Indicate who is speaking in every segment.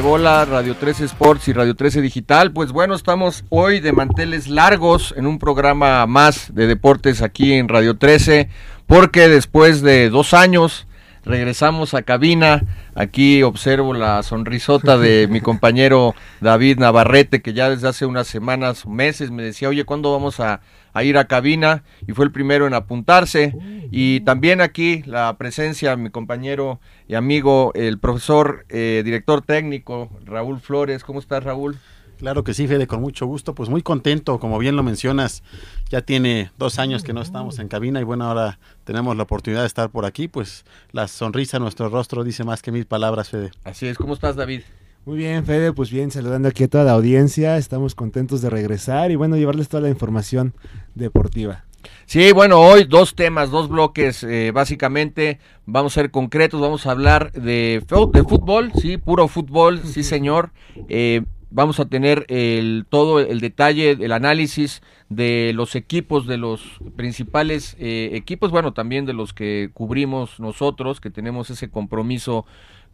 Speaker 1: Bola, Radio 13 Sports y Radio 13 Digital. Pues bueno, estamos hoy de manteles largos en un programa más de deportes aquí en Radio 13, porque después de dos años regresamos a cabina. Aquí observo la sonrisota de mi compañero David Navarrete, que ya desde hace unas semanas, meses, me decía, oye, ¿cuándo vamos a, a ir a cabina? Y fue el primero en apuntarse. Y también aquí la presencia mi compañero y amigo, el profesor, eh, director técnico, Raúl Flores. ¿Cómo estás, Raúl?
Speaker 2: Claro que sí, Fede, con mucho gusto. Pues muy contento, como bien lo mencionas, ya tiene dos años que no estamos en cabina y bueno, ahora tenemos la oportunidad de estar por aquí. Pues la sonrisa en nuestro rostro dice más que mil palabras, Fede.
Speaker 1: Así es, ¿cómo estás, David?
Speaker 3: Muy bien, Fede, pues bien, saludando aquí a toda la audiencia. Estamos contentos de regresar y bueno, llevarles toda la información deportiva.
Speaker 1: Sí, bueno, hoy dos temas, dos bloques, eh, básicamente vamos a ser concretos, vamos a hablar de, de fútbol, sí, puro fútbol, sí señor. Eh, vamos a tener el, todo el detalle, el análisis de los equipos, de los principales eh, equipos, bueno, también de los que cubrimos nosotros, que tenemos ese compromiso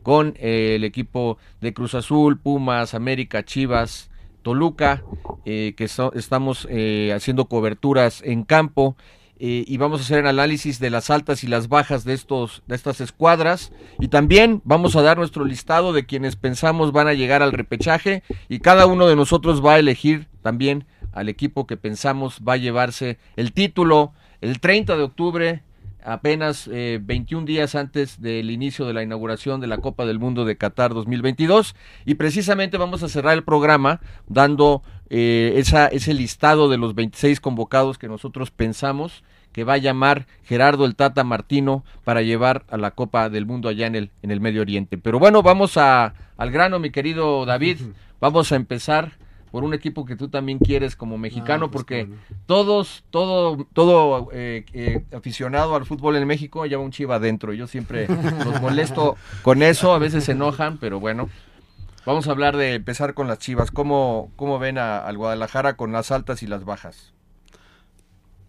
Speaker 1: con el equipo de Cruz Azul, Pumas, América, Chivas, Toluca, eh, que estamos eh, haciendo coberturas en campo eh, y vamos a hacer el análisis de las altas y las bajas de estos de estas escuadras y también vamos a dar nuestro listado de quienes pensamos van a llegar al repechaje y cada uno de nosotros va a elegir también al equipo que pensamos va a llevarse el título el 30 de octubre apenas eh, 21 días antes del inicio de la inauguración de la Copa del Mundo de Qatar 2022 y precisamente vamos a cerrar el programa dando eh, esa, ese listado de los 26 convocados que nosotros pensamos que va a llamar Gerardo el Tata Martino para llevar a la Copa del Mundo allá en el, en el Medio Oriente. Pero bueno, vamos a, al grano, mi querido David. Vamos a empezar por un equipo que tú también quieres como mexicano,
Speaker 3: Ah, pues,
Speaker 1: porque todos, todo, todo eh, eh, aficionado al fútbol en México lleva un chiva adentro. Yo siempre los molesto con eso, a veces se enojan, pero bueno. Vamos a hablar de empezar con las chivas. ¿Cómo, cómo ven a- al Guadalajara con las altas y las bajas?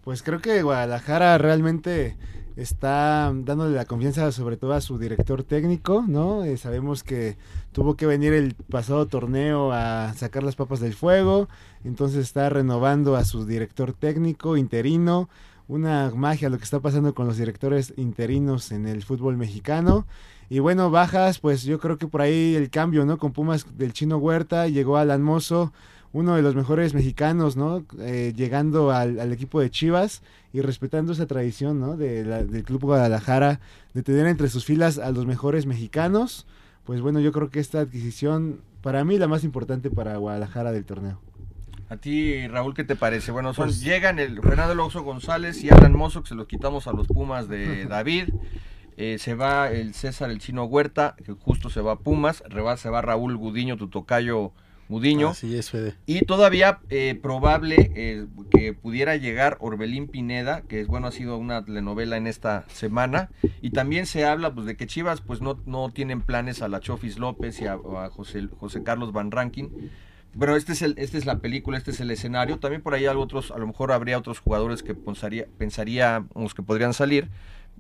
Speaker 3: Pues creo que Guadalajara realmente está dándole la confianza sobre todo a su director técnico, ¿no? Eh, sabemos que tuvo que venir el pasado torneo a sacar las papas del fuego, entonces está renovando a su director técnico interino, una magia lo que está pasando con los directores interinos en el fútbol mexicano. Y bueno, bajas, pues yo creo que por ahí el cambio, ¿no? Con Pumas del Chino Huerta, llegó Alan Mozo, uno de los mejores mexicanos, ¿no? Eh, llegando al, al equipo de Chivas y respetando esa tradición, ¿no? De la- del Club Guadalajara, de tener entre sus filas a los mejores mexicanos. Pues bueno, yo creo que esta adquisición, para mí, la más importante para Guadalajara del torneo.
Speaker 1: A ti, Raúl, ¿qué te parece? Bueno, son,
Speaker 3: Pues-
Speaker 1: llegan el Fernando Alonso González y Alan Mozo, que se los quitamos a los Pumas de David. Eh, se va el César, el chino Huerta, que justo se va a Pumas. Reba- se va Raúl Gudiño, tu tocayo Gudiño.
Speaker 2: Así es, Fede.
Speaker 1: Y todavía eh, probable eh, que pudiera llegar Orbelín Pineda, que es bueno, ha sido una telenovela en esta semana. Y también se habla pues, de que Chivas pues no, no tienen planes a la Chofis López y a, a José, José Carlos Van Rankin. Pero este es el, esta es la película, este es el escenario. También por ahí hay otros, a lo mejor habría otros jugadores que pensaría, pensaríamos que podrían salir.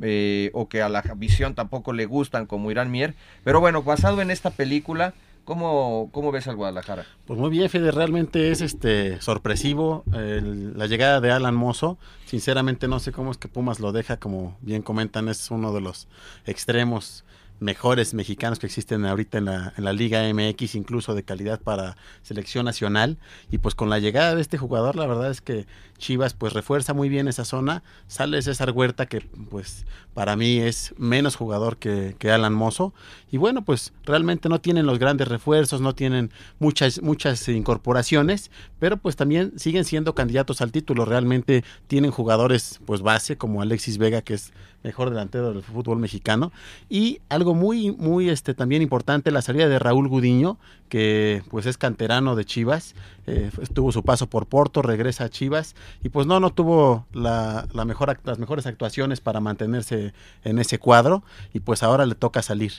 Speaker 1: eh, o que a la visión tampoco le gustan como Irán Mier. Pero bueno, basado en esta película, ¿cómo, cómo ves al Guadalajara?
Speaker 2: Pues muy bien, Fede, realmente es este sorpresivo el- la llegada de Alan Mozo. Sinceramente no sé cómo es que Pumas lo deja, como bien comentan, es uno de los extremos mejores mexicanos que existen ahorita en la, en la Liga MX, incluso de calidad para selección nacional. Y pues con la llegada de este jugador, la verdad es que Chivas pues refuerza muy bien esa zona. Sale César Huerta, que pues para mí es menos jugador que, que Alan Mozo. Y bueno, pues realmente no tienen los grandes refuerzos, no tienen muchas, muchas incorporaciones, pero pues también siguen siendo candidatos al título. Realmente tienen jugadores pues base como Alexis Vega, que es mejor delantero del fútbol mexicano. Y algo muy, muy este, también importante, la salida de Raúl Gudiño, que pues es canterano de Chivas, eh, tuvo su paso por Porto, regresa a Chivas, y pues no, no tuvo la, la mejor, las mejores actuaciones para mantenerse en ese cuadro, y pues ahora le toca salir.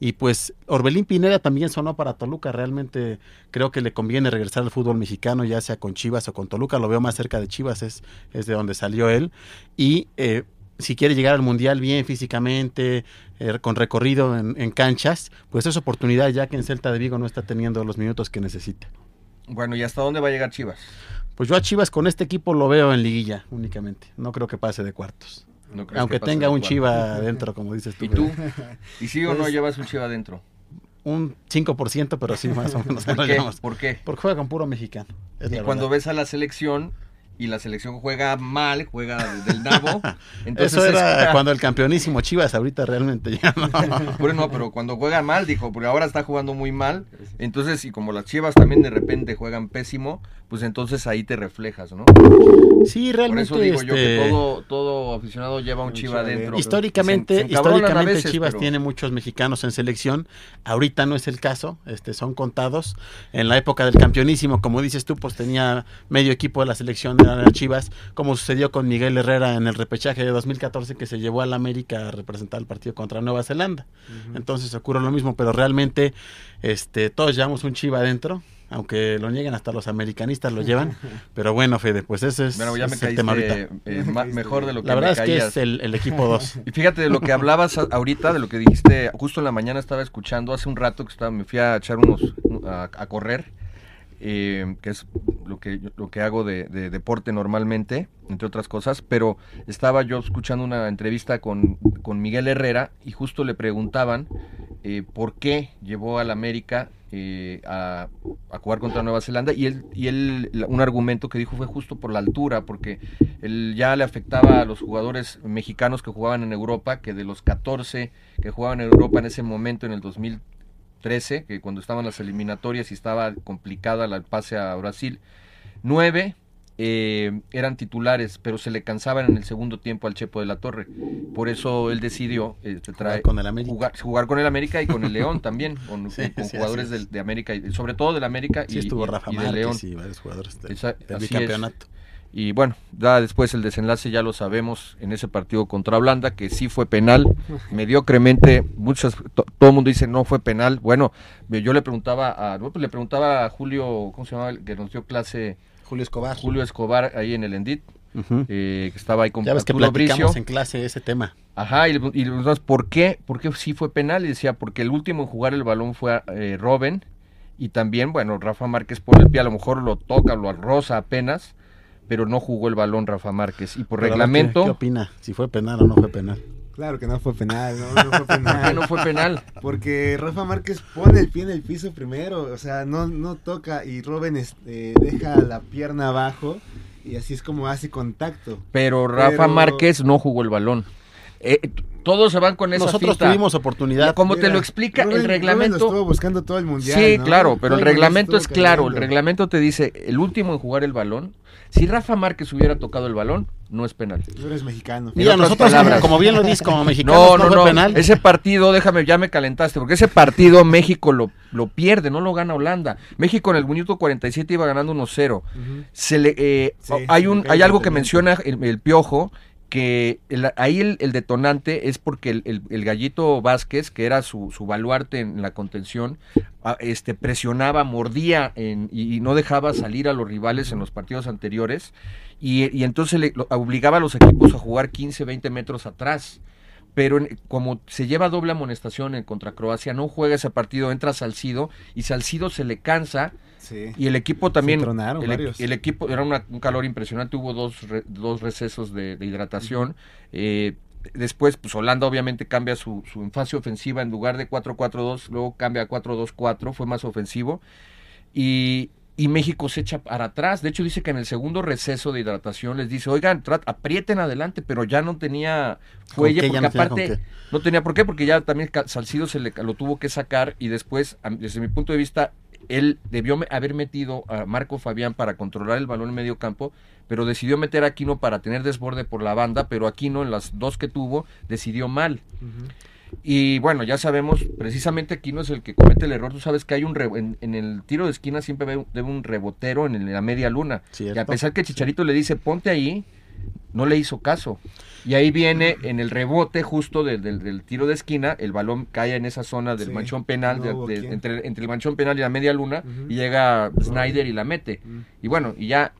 Speaker 2: Y pues Orbelín Pineda también sonó para Toluca, realmente creo que le conviene regresar al fútbol mexicano, ya sea con Chivas o con Toluca, lo veo más cerca de Chivas, es, es de donde salió él, y eh, si quiere llegar al mundial bien físicamente, eh, con recorrido en, en canchas, pues es oportunidad ya que en Celta de Vigo no está teniendo los minutos que necesita.
Speaker 1: Bueno, ¿y hasta dónde va a llegar Chivas?
Speaker 2: Pues yo a Chivas con este equipo lo veo en liguilla únicamente, no creo que pase de cuartos.
Speaker 1: ¿No crees
Speaker 2: Aunque tenga un
Speaker 1: cuartos?
Speaker 2: Chiva adentro, como dices tú.
Speaker 1: ¿Y tú? ¿Y sí o no
Speaker 2: Pues-
Speaker 1: llevas un Chiva adentro?
Speaker 2: Un 5%, pero sí, más o menos.
Speaker 1: ¿Por qué? ¿Por qué?
Speaker 2: Porque juega con puro mexicano.
Speaker 1: Y cuando
Speaker 2: verdad.
Speaker 1: ves a la selección y la selección juega mal, juega de- del nabo, entonces
Speaker 2: Eso era
Speaker 1: es-
Speaker 2: cuando el campeonísimo Chivas, ahorita realmente ya no.
Speaker 1: Bueno, no, pero cuando juega mal, dijo, porque ahora está jugando muy mal, entonces, y como las Chivas también de repente juegan pésimo, pues entonces ahí te reflejas, ¿no?
Speaker 2: Sí,
Speaker 1: Por
Speaker 2: realmente.
Speaker 1: eso digo yo que
Speaker 2: este,
Speaker 1: todo, todo aficionado lleva un Chiva adentro.
Speaker 2: Históricamente,
Speaker 1: Se- se encabronan a
Speaker 2: históricamente
Speaker 1: veces,
Speaker 2: Chivas
Speaker 1: pero-
Speaker 2: tiene muchos mexicanos en selección. Ahorita no es el caso, este, son contados. En la época del campeonísimo, como dices tú, pues tenía medio equipo de la selección de las Chivas, como sucedió con Miguel Herrera en el repechaje de 2014 que se llevó al América a representar el partido contra Nueva Zelanda. Entonces ocurre lo mismo, pero realmente este, todos llevamos un Chiva adentro. Aunque lo nieguen, hasta los americanistas lo llevan. Pero bueno, Fede, pues ese es,
Speaker 1: Bueno, ya me
Speaker 2: el tema
Speaker 1: caíste
Speaker 2: ahorita.
Speaker 1: eh, ma- mejor de lo que
Speaker 2: La verdad
Speaker 1: me
Speaker 2: es que es el, el equipo 2.
Speaker 1: Y fíjate de lo que hablabas ahorita, de lo que dijiste, justo en la mañana estaba escuchando, hace un rato que estaba, me fui a echar unos, a, a correr, eh, que es lo que, lo que hago de, de deporte normalmente, entre otras cosas, pero estaba yo escuchando una entrevista con, con Miguel Herrera y justo le preguntaban eh, por qué llevó al América eh, a, a jugar contra Nueva Zelanda y él, y él un argumento que dijo fue justo por la altura, porque él ya le afectaba a los jugadores mexicanos que jugaban en Europa, que de los 14 que jugaban en Europa en ese momento, en el 2013, que cuando estaban las eliminatorias y estaba complicada la- el pase a Brasil, nueve eh, eran titulares, pero se le cansaban en el segundo tiempo al Chepo de la Torre. Por eso él decidió eh, traer-
Speaker 2: con el.
Speaker 1: Jugar, jugar con el América y con el León también, con,
Speaker 2: Sí,
Speaker 1: con- con
Speaker 2: sí,
Speaker 1: jugadores del- de, América, y sobre todo del América
Speaker 2: Sí
Speaker 1: y,
Speaker 2: estuvo
Speaker 1: y-
Speaker 2: Rafa
Speaker 1: y de León.
Speaker 2: Y varios jugadores del,
Speaker 1: Esa-
Speaker 2: del
Speaker 1: es. Y bueno, ya después el desenlace ya lo sabemos en ese partido contra Holanda, que sí fue penal, mediocremente, muchas, to- todo el mundo dice no fue penal. Bueno, yo le preguntaba a, pues le preguntaba a Julio, ¿cómo se llamaba? El que nos dio clase,
Speaker 2: Julio Escobar.
Speaker 1: Julio Escobar ahí en el Endit, eh, que estaba ahí con
Speaker 2: Ya ves que platicamos
Speaker 1: Bricio.
Speaker 2: en clase ese tema.
Speaker 1: Ajá, y le, y le preguntamos, ¿por qué? ¿Por qué sí fue penal? Y decía, porque el último en jugar el balón fue eh, Robben, y también, bueno, Rafa Márquez por el pie, a lo mejor lo toca, lo roza apenas, pero no jugó el balón Rafa Márquez. Y por
Speaker 2: Pero
Speaker 1: reglamento,
Speaker 2: ¿Qué, qué opina? Si fue penal o no fue penal.
Speaker 3: Claro que no fue penal, no, no fue
Speaker 1: ¿por qué
Speaker 3: penal.
Speaker 1: no fue penal?
Speaker 3: Porque Rafa Márquez pone el pie en el piso primero, o sea, no, no toca y Robin este, deja la pierna abajo y así es como hace contacto.
Speaker 1: Pero Rafa
Speaker 3: Pero-
Speaker 1: Márquez no jugó el balón. Eh, todos se van con esa
Speaker 2: Nosotros
Speaker 1: finta.
Speaker 2: tuvimos oportunidad.
Speaker 1: Como te lo explica
Speaker 3: Rubén-
Speaker 1: el
Speaker 3: Rubén
Speaker 1: reglamento.
Speaker 3: lo estuvo buscando todo el mundial.
Speaker 1: Sí,
Speaker 3: ¿no?
Speaker 1: claro,
Speaker 3: Todo
Speaker 1: pero el reglamento es claro. El reglamento te dice, el último en jugar el balón, si Rafa Márquez hubiera tocado el balón, no es penal.
Speaker 3: Tú eres mexicano.
Speaker 2: Mira, nosotros, como,
Speaker 1: palabras.
Speaker 2: como bien lo dices, como mexicanos,
Speaker 1: No,
Speaker 2: no,
Speaker 1: no,
Speaker 2: penal.
Speaker 1: Ese partido, déjame, ya me calentaste, porque ese partido México lo, lo pierde, no lo gana Holanda. México en el minuto 47 iba ganando 1-0.
Speaker 3: Ujú.
Speaker 1: Se le, eh,
Speaker 3: Sí,
Speaker 1: hay un, hay algo que menciona el, el piojo que ahí el, detonante es porque el, gallito Vázquez, que era su, su baluarte en la contención, a- este presionaba, mordía en- y, no dejaba salir a los rivales en los partidos anteriores y, entonces le obligaba a los equipos a jugar 15, 20 metros atrás. Pero en- como se lleva doble amonestación en contra Croacia, no juega ese partido, entra Salcido y Salcido se le cansa
Speaker 3: Sí.
Speaker 1: y el equipo también,
Speaker 3: tronaron
Speaker 1: el, el equipo era una- un calor impresionante, hubo dos, re- dos recesos de, de hidratación. eh, después, pues Holanda obviamente cambia su, su fase ofensiva en lugar de 4-4-2, luego cambia a 4-2-4, fue más ofensivo. Y, y México se echa para atrás. De hecho, dice que en el segundo receso de hidratación les dice, oigan, aprieten adelante, pero ya no tenía fuelle, porque
Speaker 2: no
Speaker 1: aparte no tenía por qué, porque ya también Salcido se le, lo tuvo que sacar y después, desde mi punto de vista, él debió haber metido a Marco Fabián para controlar el balón en medio campo, pero decidió meter a Aquino para tener desborde por la banda, pero Aquino en las dos que tuvo decidió mal. Y bueno, ya sabemos, precisamente Aquino es el que comete el error. Tú sabes que hay un re- en, en el tiro de esquina siempre debe un rebotero en, la media luna.
Speaker 2: Cierto.
Speaker 1: Y a pesar que Chicharito le dice, ponte ahí, no le hizo caso. Y ahí viene en el rebote justo del, del- del tiro de esquina, el balón cae en esa zona del
Speaker 3: Sí,
Speaker 1: manchón penal,
Speaker 3: no
Speaker 1: de- entre, entre el manchón penal y la media luna, y llega Snyder y la mete. Y bueno, y ya.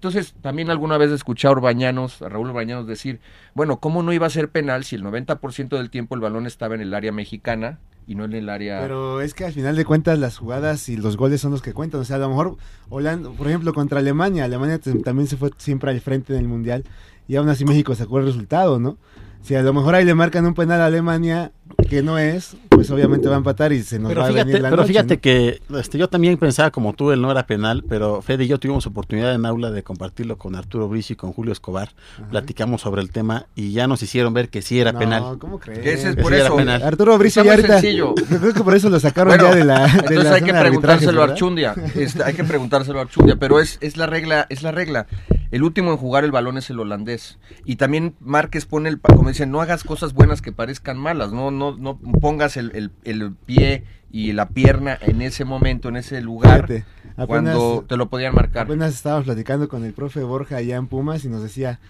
Speaker 1: Entonces, también alguna vez escuché a Urbañanos, a Raúl Urbañanos decir, bueno, ¿cómo no iba a ser penal si el 90% del tiempo el balón estaba en el área mexicana y no en el área...
Speaker 3: Pero es que al final de cuentas las jugadas y los goles son los que cuentan. O sea, a lo mejor Holanda, por ejemplo, contra Alemania, Alemania también se fue siempre al frente en el Mundial y aún así México sacó el resultado, ¿no? Si a lo mejor ahí le marcan un penal a Alemania que no es, pues obviamente va a empatar y se nos
Speaker 2: Pero
Speaker 3: va a venir la
Speaker 2: pero
Speaker 3: noche,
Speaker 2: fíjate
Speaker 3: ¿no?
Speaker 2: que este, yo también pensaba como tú, él no era penal, pero Fede y yo tuvimos oportunidad en aula de compartirlo con Arturo Bricio y con Julio Escobar.
Speaker 3: Ajá.
Speaker 2: Platicamos sobre el tema y ya nos hicieron ver que sí era
Speaker 3: no,
Speaker 2: penal.
Speaker 3: ¿cómo crees?
Speaker 1: Que ese es
Speaker 2: Que
Speaker 1: por
Speaker 2: sí era
Speaker 1: eso.
Speaker 2: penal.
Speaker 3: Arturo Bricio ya ahorita,
Speaker 1: sencillo.
Speaker 3: yo creo que por eso lo sacaron
Speaker 1: Bueno,
Speaker 3: ya de la de
Speaker 1: Entonces
Speaker 3: la
Speaker 1: hay
Speaker 3: zona
Speaker 1: que
Speaker 3: de
Speaker 1: preguntárselo a. Archundia. Este, hay que preguntárselo a Archundia, pero es, es la regla, es la regla. El último en jugar el balón es el holandés. Y también Márquez pone el como dicen, no hagas cosas buenas que parezcan malas, no, no, no pongas el, el- el pie y la pierna en ese momento, en ese lugar,
Speaker 3: Fíjate, apenas-
Speaker 1: cuando te lo podían marcar.
Speaker 3: Apenas estábamos platicando con el profe Borja allá en Pumas y nos decía,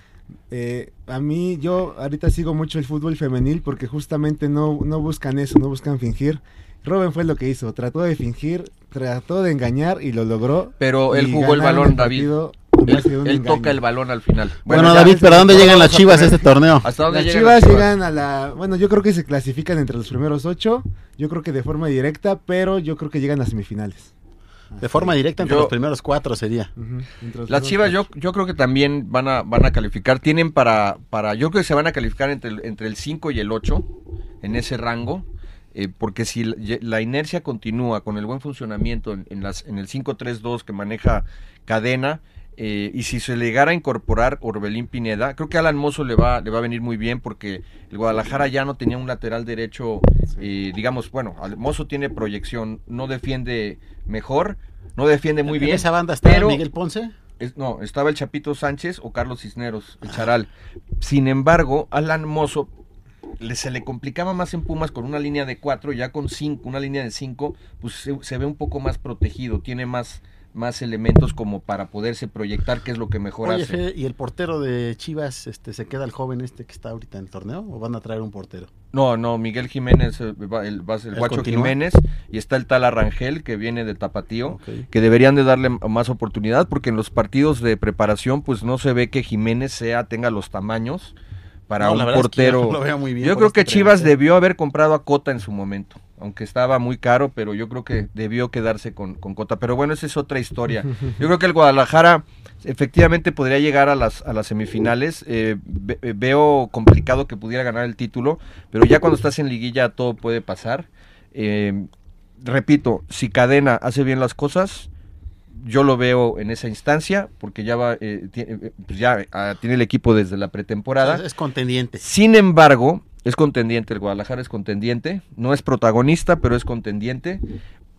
Speaker 3: eh, a mí yo ahorita sigo mucho el fútbol femenil porque justamente no, no buscan eso, no buscan fingir. Robin fue lo que hizo, trató de fingir, trató de engañar y lo logró.
Speaker 1: Pero él jugó el balón, David. Él, toca el balón al final.
Speaker 2: Bueno,
Speaker 1: ya,
Speaker 2: David, pero ¿a dónde llegan las chivas este torneo?
Speaker 1: ¿Hasta dónde
Speaker 3: Las
Speaker 1: llegan
Speaker 3: chivas
Speaker 1: las chivas?
Speaker 3: llegan a la... Bueno, yo creo que se clasifican entre los primeros ocho, yo creo que de forma directa, pero yo creo que llegan a semifinales.
Speaker 2: De forma directa entre
Speaker 1: Yo-
Speaker 2: los primeros cuatro sería.
Speaker 1: Las Chivas yo, yo creo que también van a, van a calificar. Tienen para, para, yo creo que se van a calificar entre, el- entre el 5 y el 8 en ese rango. eh, porque si la, la inercia continúa con el buen funcionamiento en, en las, en el 5-3-2 que maneja cadena, eh, y si se le llegara a incorporar Orbelín Pineda, creo que Alan Mozo le va, le va a venir muy bien porque el Guadalajara ya no tenía un lateral derecho, eh, digamos, bueno, Al- Mozo tiene proyección, no defiende mejor, no defiende muy
Speaker 2: En
Speaker 1: bien.
Speaker 2: esa banda está Miguel Ponce.
Speaker 1: es- no, estaba el Chapito Sánchez o Carlos Cisneros, el Charal. Sin embargo, Alan Mozo le- se le complicaba más en Pumas con una línea de cuatro, ya con cinco, una línea de cinco, pues se, se ve un poco más protegido, tiene más, más elementos como para poderse proyectar, que es lo que mejor
Speaker 2: Oye,
Speaker 1: hace.
Speaker 2: Fede, ¿y el portero de Chivas este, se queda el joven este que está ahorita en el torneo o van a traer un portero?
Speaker 1: No, no, Miguel Jiménez, eh, va- el, va a ser el
Speaker 2: ¿Él
Speaker 1: Guacho
Speaker 2: continúa?
Speaker 1: Jiménez, y está el tal Arrangel que viene de Tapatío. Que deberían de darle más oportunidad porque en los partidos de preparación pues no se ve que Jiménez sea tenga los tamaños para
Speaker 2: No,
Speaker 1: un
Speaker 2: es que yo
Speaker 1: portero.
Speaker 2: lo veo muy bien
Speaker 1: yo creo que
Speaker 2: este
Speaker 1: Chivas
Speaker 2: entrenador.
Speaker 1: debió haber comprado a Cota en su momento, aunque estaba muy caro, pero yo creo que debió quedarse con, con Cota. Pero bueno, esa es otra historia. Yo creo que el Guadalajara efectivamente podría llegar a las, a las semifinales. Eh, ve- eh, veo complicado que pudiera ganar el título, pero ya cuando estás en liguilla todo puede pasar. Eh, repito, si Cadena hace bien las cosas, yo lo veo en esa instancia, porque ya va, eh, tiene, pues ya ah, tiene el equipo desde la pretemporada.
Speaker 2: Es contendiente.
Speaker 1: Sin embargo, es contendiente, el Guadalajara es contendiente, no es protagonista, pero es contendiente.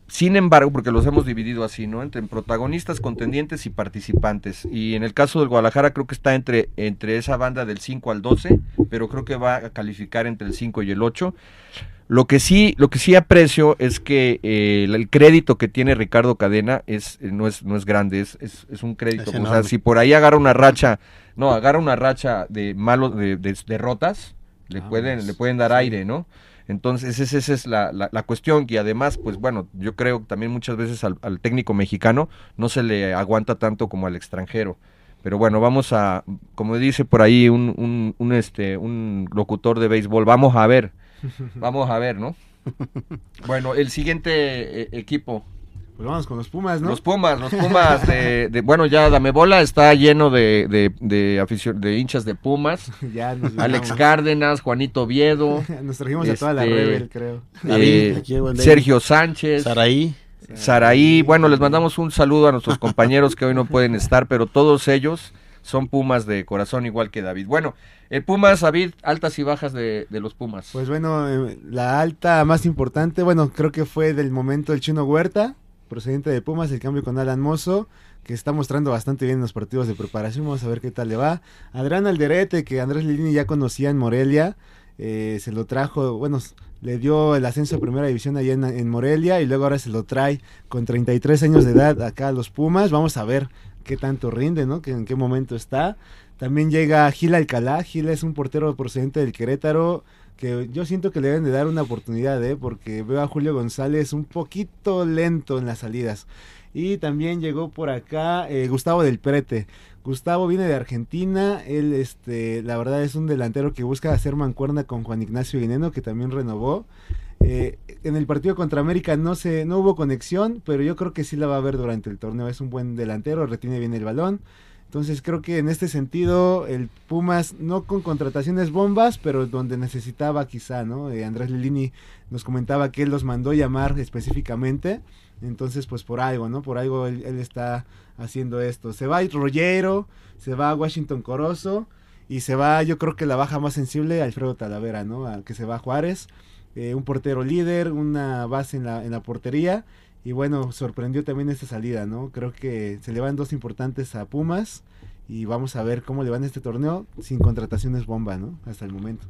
Speaker 1: Sin embargo, porque los hemos dividido así, ¿no? Entre protagonistas, contendientes y participantes. Y en el caso del Guadalajara creo que está entre, entre esa banda del 5 al 12, pero creo que va a calificar entre el 5 y el 8. Lo que sí, lo que sí aprecio es que eh, el, el crédito que tiene Ricardo Cadena es, eh, no, es, no es grande, es, es, es un crédito.
Speaker 2: Es
Speaker 1: o sea, si por ahí agarra una racha, no, agarra una racha de malos, de, de derrotas, le
Speaker 3: Ah,
Speaker 1: pueden,
Speaker 3: pues,
Speaker 1: le pueden dar
Speaker 3: sí.
Speaker 1: aire, ¿no? Entonces, esa, esa es la, la, la cuestión. Y además, pues bueno, yo creo que también muchas veces al, al técnico mexicano no se le aguanta tanto como al extranjero. Pero bueno, vamos a, como dice por ahí un, un, un, este, un locutor de béisbol, vamos a ver, vamos a ver, ¿no? Bueno, el siguiente eh, equipo,
Speaker 3: Pues vamos con los Pumas, ¿no?
Speaker 1: Los Pumas, los Pumas de, de- bueno, ya Dame Bola está lleno de, de, de, aficio- de hinchas de Pumas.
Speaker 3: ya nos
Speaker 1: Alex. Cárdenas, Juanito Oviedo,
Speaker 3: Nos trajimos a toda la
Speaker 1: Este,
Speaker 3: Rebel, creo.
Speaker 2: David,
Speaker 1: eh,
Speaker 2: aquí.
Speaker 1: Sergio Sánchez,
Speaker 2: Saraí.
Speaker 1: Saraí. Bueno, les mandamos un saludo a nuestros compañeros que hoy no pueden estar, pero todos ellos son Pumas de corazón, igual que David. Bueno, el Pumas, David, altas y bajas de, de los Pumas.
Speaker 3: Pues bueno, eh, la alta más importante, bueno, creo que fue del momento el Chino Huerta, procedente de Pumas, el cambio con Alan Mozo, que está mostrando bastante bien en los partidos de preparación, vamos a ver qué tal le va. Adrián Alderete, que Andrés Lilini ya conocía en Morelia, eh, se lo trajo, bueno, le dio el ascenso a primera división allá en, en Morelia y luego ahora se lo trae con 33 años de edad acá a los Pumas, vamos a ver qué tanto rinde, ¿no? En qué momento está. También llega Gil Alcalá, Gil es un portero procedente del Querétaro, que yo siento que le deben de dar una oportunidad, ¿eh? porque veo a Julio González un poquito lento en las salidas. Y también llegó por acá eh, Gustavo del Prete. Gustavo viene de Argentina, él este, la verdad es un delantero que busca hacer mancuerna con Juan Ignacio Guineno, que también renovó. Eh, en el partido contra América no se, no hubo conexión, pero yo creo que sí la va a haber durante el torneo. Es un buen delantero, retiene bien el balón. Entonces creo que en este sentido el Pumas no con contrataciones bombas, pero donde necesitaba quizá, ¿no? Eh, Andrés Lilini nos comentaba que él los mandó llamar específicamente, entonces pues por algo, ¿no? Por algo él, está haciendo esto. Se va Rollero, se va Washington Corozo y se va yo creo que la baja más sensible Alfredo Talavera, ¿no? Al que se va Juárez, eh, un portero líder, una base en la, en la portería y bueno, sorprendió también esta salida, ¿no? Creo que se le van dos importantes a Pumas y vamos a ver cómo le va en este torneo sin contrataciones bomba, ¿no? Hasta el momento.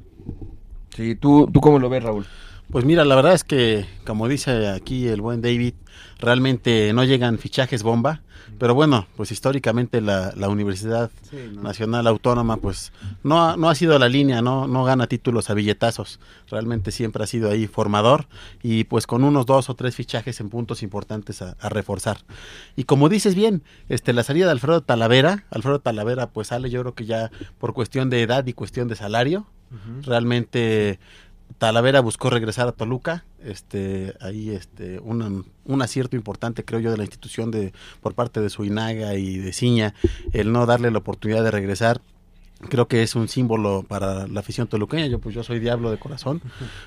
Speaker 1: Sí, ¿tú, ¿tú cómo lo ves, Raúl?
Speaker 2: Pues mira, la verdad es que, como dice aquí el buen David, realmente no llegan fichajes bomba, pero bueno, pues históricamente la, la Universidad
Speaker 3: Sí, ¿no?
Speaker 2: Nacional Autónoma, pues no ha, no ha sido la línea, no, no gana títulos a billetazos, realmente siempre ha sido ahí formador y pues con unos dos o tres fichajes en puntos importantes a, a reforzar. Y como dices bien, este la salida de Alfredo Talavera, Alfredo Talavera pues sale yo creo que ya por cuestión de edad y cuestión de salario, Realmente Talavera buscó regresar a Toluca, este, ahí este, un, un acierto importante creo yo de la institución de por parte de Suinaga y de Ciña, el no darle la oportunidad de regresar. Creo que es un símbolo para la afición toluqueña. Yo pues yo soy diablo de corazón,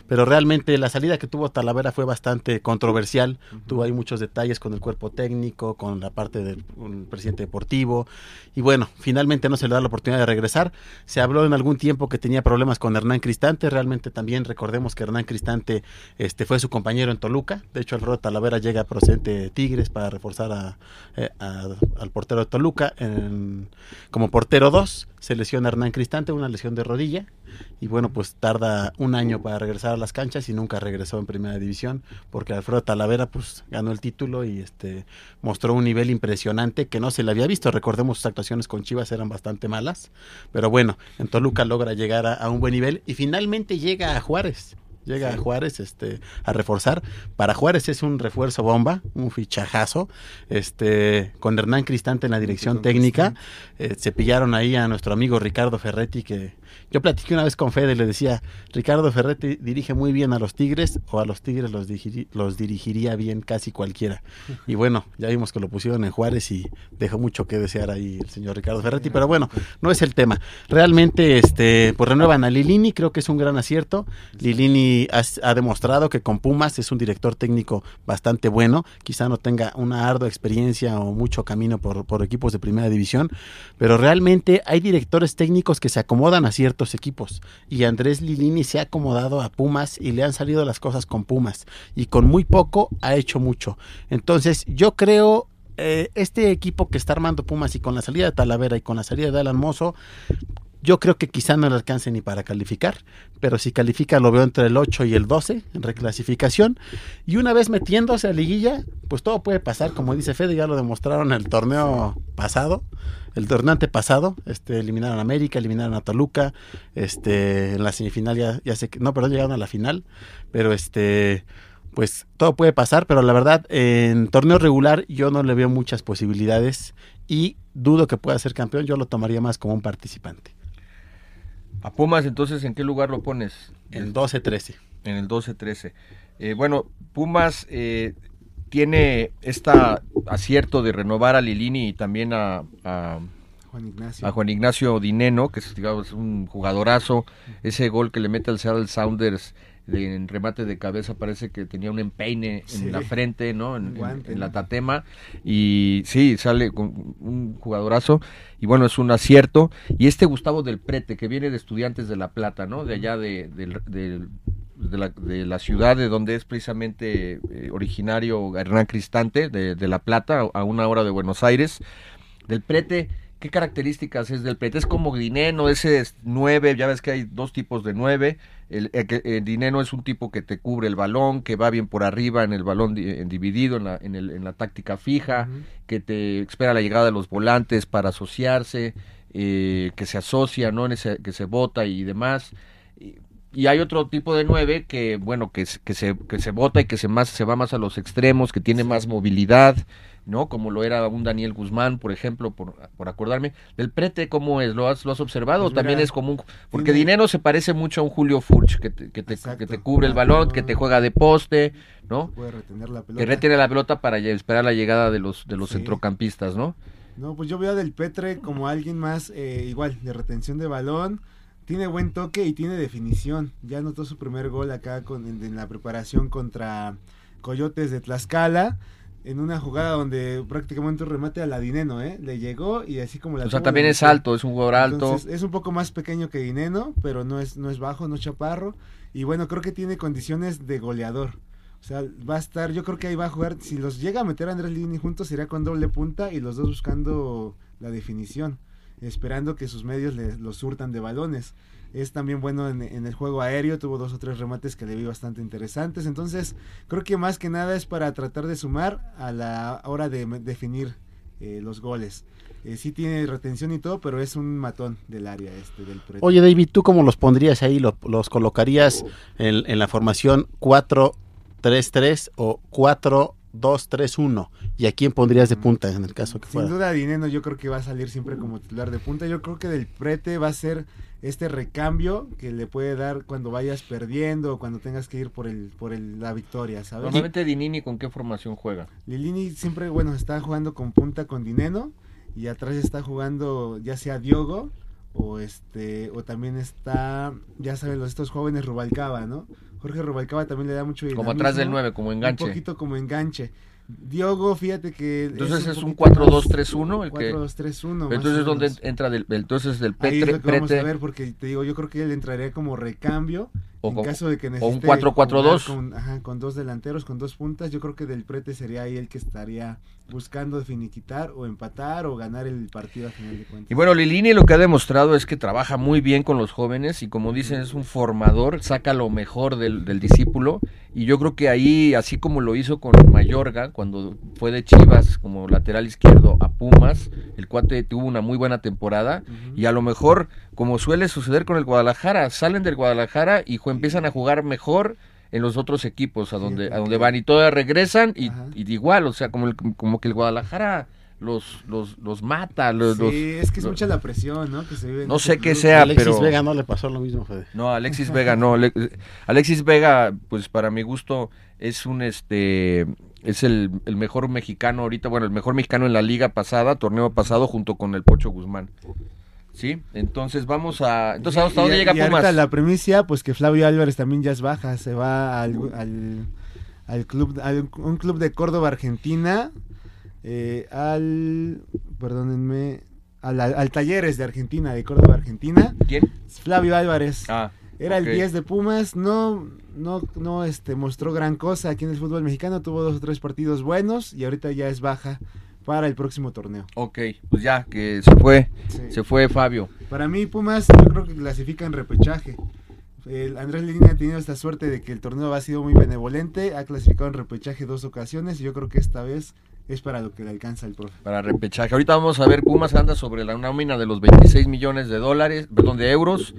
Speaker 2: pero realmente la salida que tuvo Talavera fue bastante controversial. Tuvo ahí muchos detalles con el cuerpo técnico, con la parte del presidente deportivo y bueno, finalmente no se le da la oportunidad de regresar. Se habló en algún tiempo que tenía problemas con Hernán Cristante. Realmente también recordemos que Hernán Cristante este, fue su compañero en Toluca. De hecho, Alfredo Talavera llega procedente de Tigres para reforzar a, eh, a- al portero de Toluca. En- como portero 2, se lesiona Hernán Cristante, una lesión de rodilla. Y bueno, pues tarda un año para regresar a las canchas y nunca regresó en primera división porque Alfredo Talavera pues ganó el título y este mostró un nivel impresionante que no se le había visto. Recordemos sus actuaciones con Chivas eran bastante malas, pero bueno, en Toluca logra llegar a, a un buen nivel y finalmente llega a Juárez. Llega a Juárez este, a reforzar. Para Juárez es un refuerzo bomba, un fichajazo. Este, con Hernán Cristante en la dirección técnica. Eh, se pillaron ahí a nuestro amigo Ricardo Ferretti, que yo platiqué una vez con Fede y le decía, Ricardo Ferretti dirige muy bien a los Tigres o a los Tigres los, dirigiri- los dirigiría bien casi cualquiera. Y bueno, ya vimos que lo pusieron en Juárez y dejó mucho que desear ahí el señor Ricardo Ferretti, pero bueno, no es el tema. Realmente, este, pues renuevan a Lilini, creo que es un gran acierto. Lilini ha, ha demostrado que con Pumas es un director técnico bastante bueno, quizá no tenga una ardua experiencia o mucho camino por, por equipos de primera división, pero realmente hay directores técnicos que se acomodan a ciertos equipos y Andrés Lilini se ha acomodado a Pumas y le han salido las cosas con Pumas y con muy poco ha hecho mucho. Entonces yo creo eh, este equipo que está armando Pumas y con la salida de Talavera y con la salida de Alan Mozo, yo creo que quizá no le alcance ni para calificar, pero si califica lo veo entre el 8 y el 12 en reclasificación. Y una vez metiéndose a liguilla, pues todo puede pasar, como dice Fede, ya lo demostraron en el torneo pasado, el torneo antepasado, este, eliminaron a América, eliminaron a Toluca, este, en la semifinal ya, ya sé que, no, perdón, llegaron a la final, pero este, pues todo puede pasar, pero la verdad, en torneo regular yo no le veo muchas posibilidades y dudo que pueda ser campeón, yo lo tomaría más como un participante.
Speaker 1: A Pumas, entonces, ¿en qué lugar lo pones?
Speaker 2: En 12-13.
Speaker 1: En el 12-13. Eh, bueno, Pumas eh, tiene este acierto de renovar a Lilini y también a, a,
Speaker 3: Juan Ignacio.
Speaker 1: a Juan Ignacio Dineno, que es, digamos, un jugadorazo. Ese gol que le mete al Seattle Sounders de, en remate de cabeza parece que tenía un empeine
Speaker 3: Sí.
Speaker 1: en la frente, ¿no? En, la tatema. Y sí, sale con un jugadorazo. Y bueno, es un acierto. Y este Gustavo del Prete, que viene de Estudiantes de La Plata, ¿no? De allá de, del- de, la, de la ciudad de donde es precisamente eh, originario Hernán Cristante, de, de La Plata, a una hora de Buenos Aires. Del Prete, ¿qué características es del Prete? Es como Dineno, ese es nueve, ya ves que hay dos tipos de nueve. El, el el Dineno es un tipo que te cubre el balón, que va bien por arriba en el balón di- en dividido, en la, en, el- en la táctica fija, que te espera la llegada de los volantes para asociarse, eh, que se asocia, ¿no? En ese, que se vota y demás. Y, y hay otro tipo de nueve que, bueno, que, se- que se, que se vota y que se, más, se va más a los extremos, que tiene más movilidad, ¿no? Como lo era un Daniel Guzmán, por ejemplo, por, por acordarme. Del Prete, ¿cómo es? ¿Lo has, lo has observado?
Speaker 3: Pues
Speaker 1: ¿O también
Speaker 3: mira,
Speaker 1: es común? Porque Dinero se parece mucho a un Julio Furch, que te, que te, que te cubre el balón, que te juega de poste, ¿no?
Speaker 3: Puede retener la pelota.
Speaker 1: Que retiene la pelota para esperar la llegada de los, de los
Speaker 3: Sí.
Speaker 1: centrocampistas, ¿no?
Speaker 3: No, pues yo veo a Del Petre como alguien más eh, igual, de retención de balón. Tiene buen toque y tiene definición. Ya anotó su primer gol acá con, en, en la preparación contra Coyotes de Tlaxcala. En una jugada donde prácticamente un remate a la Dineno, ¿eh? Le llegó y así como la
Speaker 1: O sea, también es alto, es un jugador alto.
Speaker 3: Entonces, es un poco más pequeño que Dineno, pero no es, no es bajo, no es chaparro. Y bueno, creo que tiene condiciones de goleador. O sea, va a estar, yo creo que ahí va a jugar, si los llega a meter a Andrés Lini juntos, sería con doble punta y los dos buscando la definición, esperando que sus medios le, los surtan de balones. Es también bueno en, en el juego aéreo, tuvo dos o tres remates que le vi bastante interesantes. Entonces, creo que más que nada es para tratar de sumar a la hora de definir eh, los goles. Eh, sí tiene retención y todo, pero es un matón del área este del Prete.
Speaker 2: Oye, David, ¿tú cómo los pondrías ahí? ¿Lo- ¿Los colocarías en, en la formación 4-3-3 o 4-2-3-1? ¿Y a quién pondrías de punta en el caso que
Speaker 3: Sin
Speaker 2: fuera?
Speaker 3: duda Dineno yo creo que va a salir siempre como titular de punta. Yo creo que del Prete va a ser este recambio que le puede dar cuando vayas perdiendo o cuando tengas que ir por el por el, la victoria, ¿sabes?
Speaker 1: Normalmente Dinini con qué formación juega.
Speaker 3: Lilini siempre, bueno, está jugando con punta con Dineno y atrás está jugando ya sea Diogo o este o también está, ya saben, los estos jóvenes Rubalcaba, ¿no? Jorge Rubalcaba también le da mucho
Speaker 1: Como atrás del
Speaker 3: dinamismo,
Speaker 1: 9, como enganche.
Speaker 3: Un poquito como enganche. Diogo, fíjate que
Speaker 1: Entonces es un
Speaker 3: poquito más
Speaker 1: 4-2-3-1 el que
Speaker 3: 4-2-3-1. más
Speaker 1: Entonces
Speaker 3: o
Speaker 1: donde entra del entonces del
Speaker 3: Ahí es lo que vamos a ver porque te digo, yo creo que él entraría como recambio
Speaker 1: O
Speaker 3: en caso de que
Speaker 1: o un
Speaker 3: necesite
Speaker 1: 4-4-2.
Speaker 3: jugar Con, ajá, con dos delanteros, con dos puntas, yo creo que del Prete sería ahí el que estaría buscando finiquitar o empatar o ganar el partido a final de cuentas.
Speaker 1: Y bueno, Lilini lo que ha demostrado es que trabaja muy bien con los jóvenes y como dicen es un formador, saca lo mejor del, del discípulo y yo creo que ahí, así como lo hizo con Mayorga cuando fue de Chivas como lateral izquierdo a Pumas, el cuate tuvo una muy buena temporada y a lo mejor, como suele suceder con el Guadalajara, salen del Guadalajara y empiezan a jugar mejor en los otros equipos a donde, a donde van y todas regresan y, y igual, o sea, como, el- como que el Guadalajara los, los, los mata, los,
Speaker 3: Sí,
Speaker 1: los-
Speaker 3: es que es
Speaker 1: los-
Speaker 3: mucha la presión, ¿no? Que se vive
Speaker 1: no sé qué
Speaker 3: club.
Speaker 1: sea,
Speaker 2: Alexis
Speaker 1: pero...
Speaker 2: Vega no le pasó lo mismo, Fede.
Speaker 1: No, Alexis Vega no. Ale- Alexis Vega, pues para mi gusto, es un este es el, el mejor mexicano ahorita, bueno, el mejor mexicano en la liga pasada, torneo pasado, junto con el Pocho Guzmán. ¿Sí? Entonces vamos a. Entonces, ¿hasta dónde llega
Speaker 3: y ahorita
Speaker 1: Pumas?
Speaker 3: la primicia, pues que Flavio Álvarez también ya es baja, se va al, al, al club, al, un club de Córdoba, Argentina, eh, al, perdónenme, al, al, al Talleres de Argentina, de Córdoba, Argentina.
Speaker 1: ¿Quién?
Speaker 3: Flavio Álvarez.
Speaker 1: Ah,
Speaker 3: Era el 10 de Pumas, no, no, no este, mostró gran cosa aquí en el fútbol mexicano, tuvo dos o tres partidos buenos y ahorita ya es baja para el próximo torneo.
Speaker 1: Ok, pues ya, que se fue. Se fue Fabio.
Speaker 3: Para mí Pumas yo creo que clasifica en repechaje. El Andrés Lina ha tenido esta suerte de que el torneo ha sido muy benevolente, ha clasificado en repechaje dos ocasiones y yo creo que esta vez es para lo que le alcanza el profe.
Speaker 1: Para repechaje. Ahorita vamos a ver, Pumas anda sobre la nómina de los 26 millones de dólares, perdón, de euros,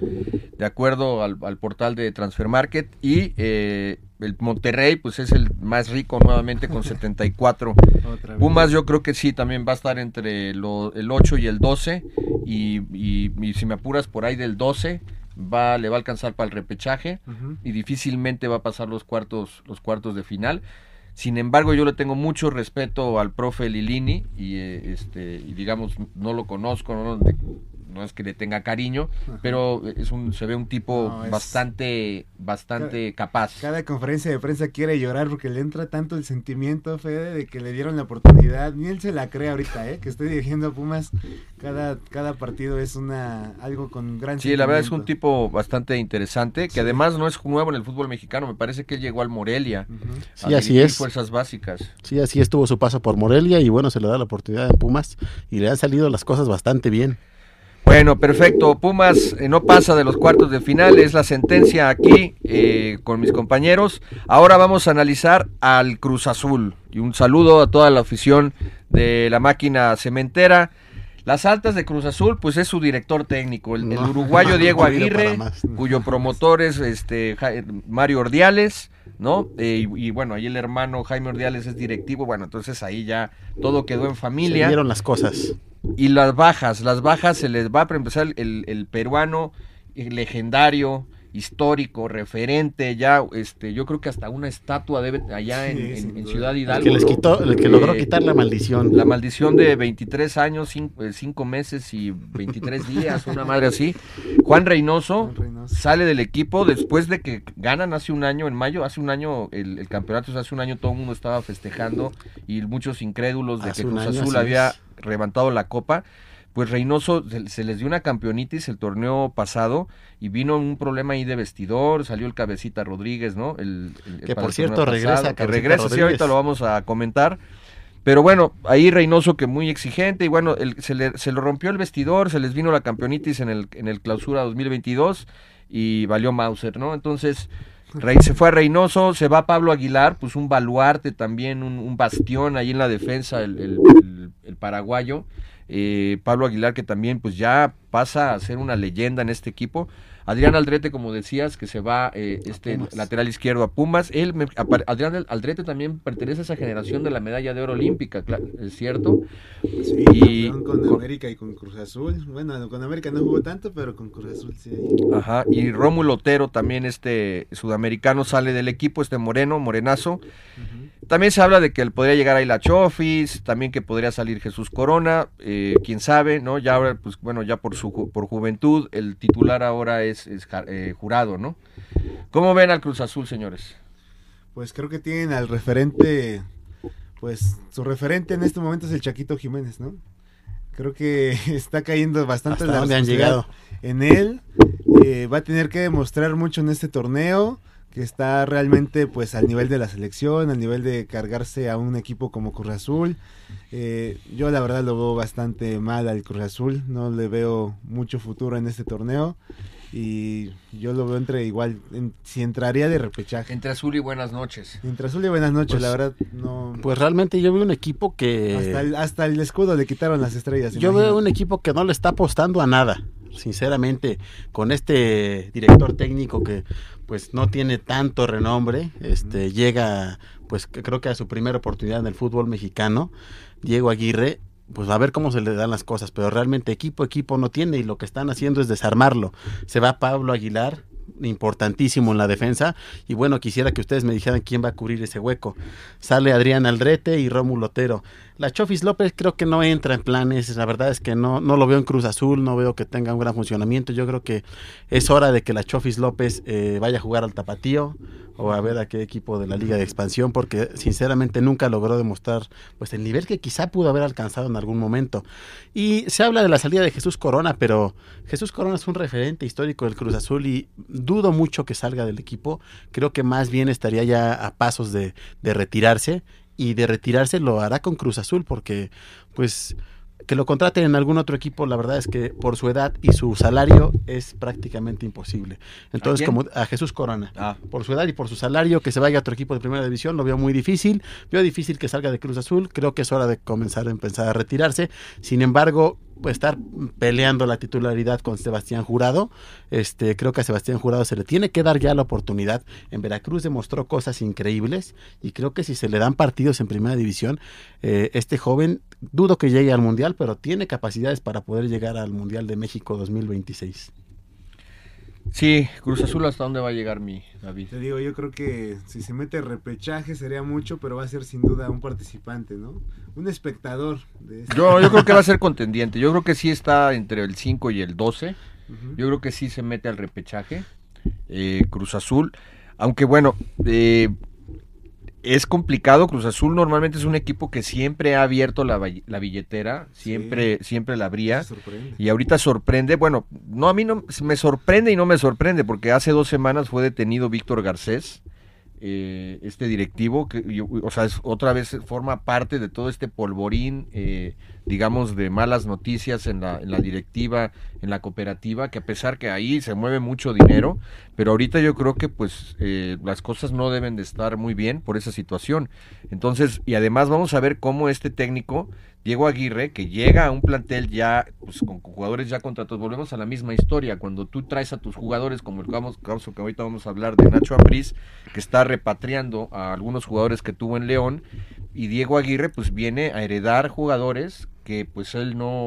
Speaker 1: de acuerdo al, al portal de Transfer Market. Y eh, el Monterrey, pues es el más rico nuevamente con 74.
Speaker 3: Otra vez.
Speaker 1: Pumas yo creo que sí, también va a estar entre lo- el 8 y el 12. Y, y- y si me apuras por ahí del 12, va, le va a alcanzar para el repechaje y difícilmente va a pasar los cuartos, los cuartos de final. Sin embargo, yo le tengo mucho respeto al profe Lilini y, eh, este, y digamos, no lo conozco, no, no es que le tenga cariño, pero es un, se ve un tipo
Speaker 3: No, es-
Speaker 1: bastante, bastante capaz.
Speaker 3: Cada conferencia de prensa quiere llorar porque le entra tanto el sentimiento, Fede, de que le dieron la oportunidad. Ni él se la cree ahorita, ¿eh? Que estoy dirigiendo a Pumas. Cada, cada partido es una algo con gran
Speaker 1: Sí, la verdad es un tipo bastante interesante, que además no es nuevo en el fútbol mexicano, me parece que él llegó al Morelia.
Speaker 2: Sí,
Speaker 1: a
Speaker 2: así es.
Speaker 1: Fuerzas básicas.
Speaker 2: Sí, así estuvo su paso por Morelia y bueno, se le da la oportunidad en Pumas y le han salido las cosas bastante bien.
Speaker 1: Bueno, perfecto. Pumas eh, no pasa de los cuartos de final, es la sentencia aquí eh, con mis compañeros. Ahora vamos a analizar al Cruz Azul. Y un saludo a toda la afición de la máquina cementera. Las altas de Cruz Azul, pues es su director técnico, el, uruguayo Diego
Speaker 2: no
Speaker 1: Aguirre,
Speaker 2: más.
Speaker 1: cuyo promotor es este Ja- Mario Ordiales, ¿no? Eh, y, y bueno, ahí el hermano Jaime Ordiales es directivo, bueno, entonces ahí ya todo quedó en
Speaker 2: Se
Speaker 1: familia.
Speaker 2: dieron las cosas.
Speaker 1: Y las bajas, las bajas se les va a empezar el, el peruano eh, legendario, histórico, referente, ya, este, yo creo que hasta una estatua debe allá en,
Speaker 3: Sí,
Speaker 1: en-. Ciudad
Speaker 2: El
Speaker 1: Hidalgo.
Speaker 2: que les quitó, el que logró
Speaker 1: Eh,
Speaker 2: quitar la maldición.
Speaker 1: La maldición de 23 años, 5 meses y 23 días, una madre así. Juan Reynoso, Sale del equipo después de que ganan hace un año, en mayo, hace un año el, el campeonato, o sea, hace un año todo el mundo estaba festejando y muchos incrédulos de
Speaker 2: Hace
Speaker 1: que Cruz
Speaker 2: año,
Speaker 1: Azul había
Speaker 2: es.
Speaker 1: levantado la copa. Pues Reynoso se, les dio una campeonitis el torneo pasado y vino un problema ahí de vestidor, salió el cabecita Rodríguez, ¿no? El, el-
Speaker 2: Que, por cierto, regresa
Speaker 1: pasado, que regresa, sí,
Speaker 2: Rodríguez.
Speaker 1: ahorita lo vamos a comentar. Pero bueno, ahí Reynoso que muy exigente y bueno, el- se, le, se lo rompió el vestidor, se les vino la campeonitis en el, en el clausura 2022 y valió Mauser, ¿no? Entonces, Rey, se fue a Reynoso, se va Pablo Aguilar, pues un baluarte también, un, un bastión ahí en la defensa, el, el- el- el paraguayo. Eh, Pablo Aguilar que también pues ya pasa a ser una leyenda en este equipo. Adrián Aldrete, como decías, que se va eh, este lateral izquierdo a Pumas. Él, me- Adrián Aldrete también pertenece a esa generación de la medalla de oro olímpica, es cierto.
Speaker 3: Sí,
Speaker 1: Y
Speaker 3: con,
Speaker 1: con-
Speaker 3: América y con Cruz Azul. Bueno, con América no jugó tanto, pero con Cruz Azul sí.
Speaker 1: Ajá, y Rómulo Otero, también este sudamericano, sale del equipo, este moreno, morenazo. También se habla de que él podría llegar ahí la Chofis, también que podría salir Jesús Corona, eh, quién sabe, ¿no? Ya ahora, pues bueno, ya por su por juventud, el titular ahora es, eh, jurado, ¿no? ¿Cómo ven al Cruz Azul, señores?
Speaker 3: Pues creo que tienen al referente, pues su referente en este momento es el Chaquito Jiménez, ¿no? Creo que está cayendo bastante
Speaker 2: ¿Hasta
Speaker 3: la
Speaker 2: dónde han
Speaker 3: responsabilidad
Speaker 2: llegado?
Speaker 3: en él. Eh, va a tener que demostrar mucho en este torneo, que está realmente pues al nivel de la selección, al nivel de cargarse a un equipo como Cruz Azul. Eh, yo la verdad lo veo bastante mal al Cruz Azul, no le veo mucho futuro en este torneo y yo lo veo entre igual, en- si entraría de repechaje.
Speaker 1: Entre Azul y buenas noches.
Speaker 3: Entre Azul y buenas noches,
Speaker 2: Pues-
Speaker 3: la verdad no...
Speaker 2: Pues realmente yo veo un equipo que...
Speaker 3: hasta, el, hasta el escudo le quitaron las estrellas.
Speaker 2: Yo
Speaker 3: imagínate.
Speaker 2: veo un equipo que no le está apostando a nada, sinceramente, con este director técnico que pues no tiene tanto renombre, este llega pues creo que a su primera oportunidad en el fútbol mexicano, Diego Aguirre, pues a ver cómo se le dan las cosas, pero realmente equipo equipo no tiene y lo que están haciendo es desarmarlo. Se va Pablo Aguilar, importantísimo en la defensa y bueno, quisiera que ustedes me dijeran quién va a cubrir ese hueco. Sale Adrián Aldrete y Rómulo Otero. La Chofis López creo que no entra en planes, la verdad es que no, no lo veo en Cruz Azul, no veo que tenga un gran funcionamiento, yo creo que es hora de que la Chofis López eh, vaya a jugar al Tapatío o a ver a qué equipo de la Liga de Expansión, porque sinceramente nunca logró demostrar pues el nivel que quizá pudo haber alcanzado en algún momento. Y se habla de la salida de Jesús Corona, pero Jesús Corona es un referente histórico del Cruz Azul y dudo mucho que salga del equipo, creo que más bien estaría ya a pasos de, de retirarse y de retirarse lo hará con Cruz Azul porque pues que lo contraten en algún otro equipo, la verdad es que por su edad y su salario es prácticamente imposible. Entonces, como a Jesús Corona,
Speaker 1: Ah,
Speaker 2: por su edad y por su salario, que se vaya a otro equipo de primera división, lo veo muy difícil. Veo difícil que salga de Cruz Azul. Creo que es hora de comenzar a empezar a retirarse. Sin embargo, estar peleando la titularidad con Sebastián Jurado, este, creo que a Sebastián Jurado se le tiene que dar ya la oportunidad. En Veracruz demostró cosas increíbles y creo que si se le dan partidos en primera división, eh, este joven dudo que llegue al mundial, pero tiene capacidades para poder llegar al mundial de México 2026.
Speaker 1: Sí, Cruz Azul hasta dónde va a llegar mi David.
Speaker 3: Te digo, yo creo que si se mete repechaje sería mucho, pero va a ser sin duda un participante, ¿no? Un espectador de este-
Speaker 1: Yo, yo creo que va a ser contendiente. Yo creo que sí está entre el 5 y el 12.
Speaker 3: Ujú.
Speaker 1: Yo creo que sí se mete al repechaje. eh, Cruz Azul. Aunque bueno, eh, es complicado. Cruz Azul normalmente es un equipo que siempre ha abierto la, la billetera. Siempre, siempre la abría. Y ahorita sorprende, bueno, no a mí no me sorprende y no me sorprende porque hace dos semanas fue detenido Víctor Garcés, eh, este directivo, que o sea, es- otra vez forma parte de todo este polvorín, eh, digamos, de malas noticias en la, en la directiva, en la cooperativa, que a pesar que ahí se mueve mucho dinero, pero ahorita yo creo que pues eh, las cosas no deben de estar muy bien por esa situación. Entonces, y además vamos a ver cómo este técnico, Diego Aguirre, que llega a un plantel ya pues, con jugadores ya contratados, volvemos a la misma historia, cuando tú traes a tus jugadores, como el caso, que ahorita vamos a hablar de Nacho Ambriz, que está repatriando a algunos jugadores que tuvo en León, y Diego Aguirre pues viene a heredar jugadores que pues él no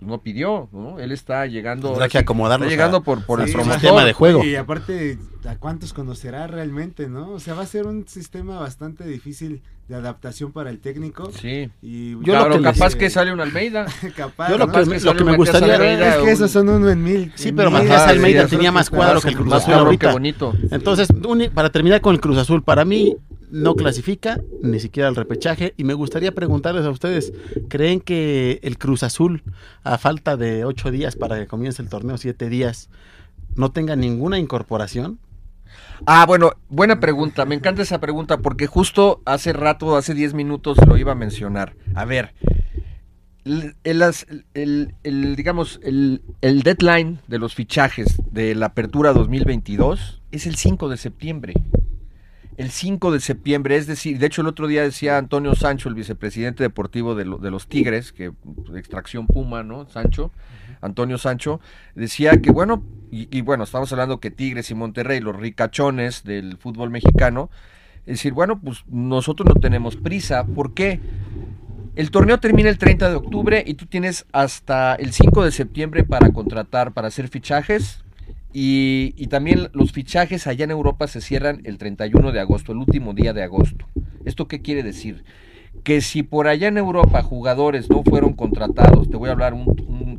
Speaker 1: no pidió, ¿no? Él está llegando
Speaker 2: Tendrá que acomodarlos
Speaker 1: está llegando
Speaker 2: a-
Speaker 1: por, por el promotor.
Speaker 2: sistema de juego.
Speaker 3: Y aparte, ¿a cuántos conocerá realmente, no? O sea, va a ser un sistema bastante difícil de adaptación para el técnico.
Speaker 1: Sí.
Speaker 3: Y
Speaker 2: Yo lo
Speaker 1: claro,
Speaker 2: que les-
Speaker 1: capaz que sale un Almeida.
Speaker 3: capaz,
Speaker 2: Yo lo
Speaker 3: ¿no?
Speaker 2: que,
Speaker 1: que
Speaker 2: lo que me gustaría
Speaker 1: Almeida,
Speaker 3: Es que
Speaker 1: un-
Speaker 3: esos son uno en mil.
Speaker 2: Sí,
Speaker 3: en
Speaker 2: pero
Speaker 3: mil.
Speaker 2: Matías Almeida
Speaker 1: sí,
Speaker 2: tenía más cuadro que el. Cruz Azul ahorita.
Speaker 1: que bonito.
Speaker 2: Entonces, para terminar con el Cruz Azul, para mí no clasifica ni siquiera al repechaje y me gustaría preguntarles a ustedes, ¿creen que el Cruz Azul, a falta de ocho días para que comience el torneo, siete días, no tenga ninguna incorporación?
Speaker 1: Ah, bueno, buena pregunta. Me encanta esa pregunta porque justo hace rato, hace 10 minutos lo iba a mencionar. A ver, el, el el- el, digamos, el, el deadline de los fichajes de la apertura 2022 es el 5 de septiembre. El 5 de septiembre, es decir, de hecho el otro día decía Antonio Sancho, el vicepresidente deportivo de, lo- de los Tigres, que de extracción Puma, ¿no? Sancho, Antonio Sancho, decía que bueno, y, bueno, estamos hablando que Tigres y Monterrey, los ricachones del fútbol mexicano, es decir, bueno, pues nosotros no tenemos prisa, ¿por qué? El torneo termina el 30 de octubre y tú tienes hasta el 5 de septiembre para contratar, para hacer fichajes. Y, y también los fichajes allá en Europa se cierran el 31 de agosto, el último día de agosto. ¿Esto qué quiere decir? Que si por allá en Europa jugadores no fueron contratados, te voy a hablar un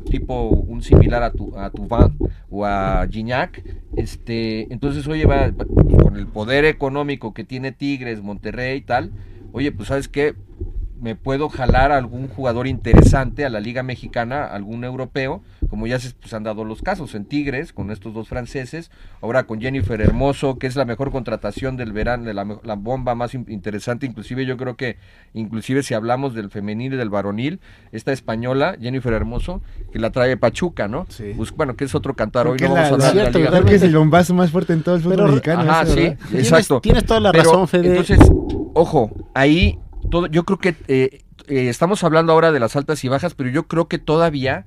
Speaker 1: tipo, un similar a tu, a o a Gignac, este, entonces oye, va- con el poder económico que tiene Tigres, Monterrey y tal, oye, pues sabes qué, me puedo jalar a algún jugador interesante a la Liga Mexicana, algún europeo, como ya se pues, han dado los casos en Tigres, con estos dos franceses, ahora con Jennifer Hermoso, que es la mejor contratación del verano, de la, la bomba más in- interesante, inclusive yo creo que, inclusive si hablamos del femenil y del varonil, esta española, Jennifer Hermoso, que la trae Pachuca, ¿no?
Speaker 3: Sí.
Speaker 1: Pues, bueno, que es otro cantar,
Speaker 3: Creo
Speaker 1: hoy no
Speaker 3: la-
Speaker 1: vamos a hablar de la
Speaker 2: cierto,
Speaker 1: Liga
Speaker 3: Creo que es el bombazo más fuerte en todo el fútbol
Speaker 2: Pero-
Speaker 3: mexicano.
Speaker 1: Ajá,
Speaker 3: ese,
Speaker 1: sí,
Speaker 3: ¿verdad?
Speaker 2: Tienes-
Speaker 1: exacto.
Speaker 2: tienes toda la
Speaker 1: Pero,
Speaker 2: razón, Fede.
Speaker 1: Entonces, ojo, ahí todo, yo creo que eh, eh, estamos hablando ahora de las altas y bajas, pero yo creo que todavía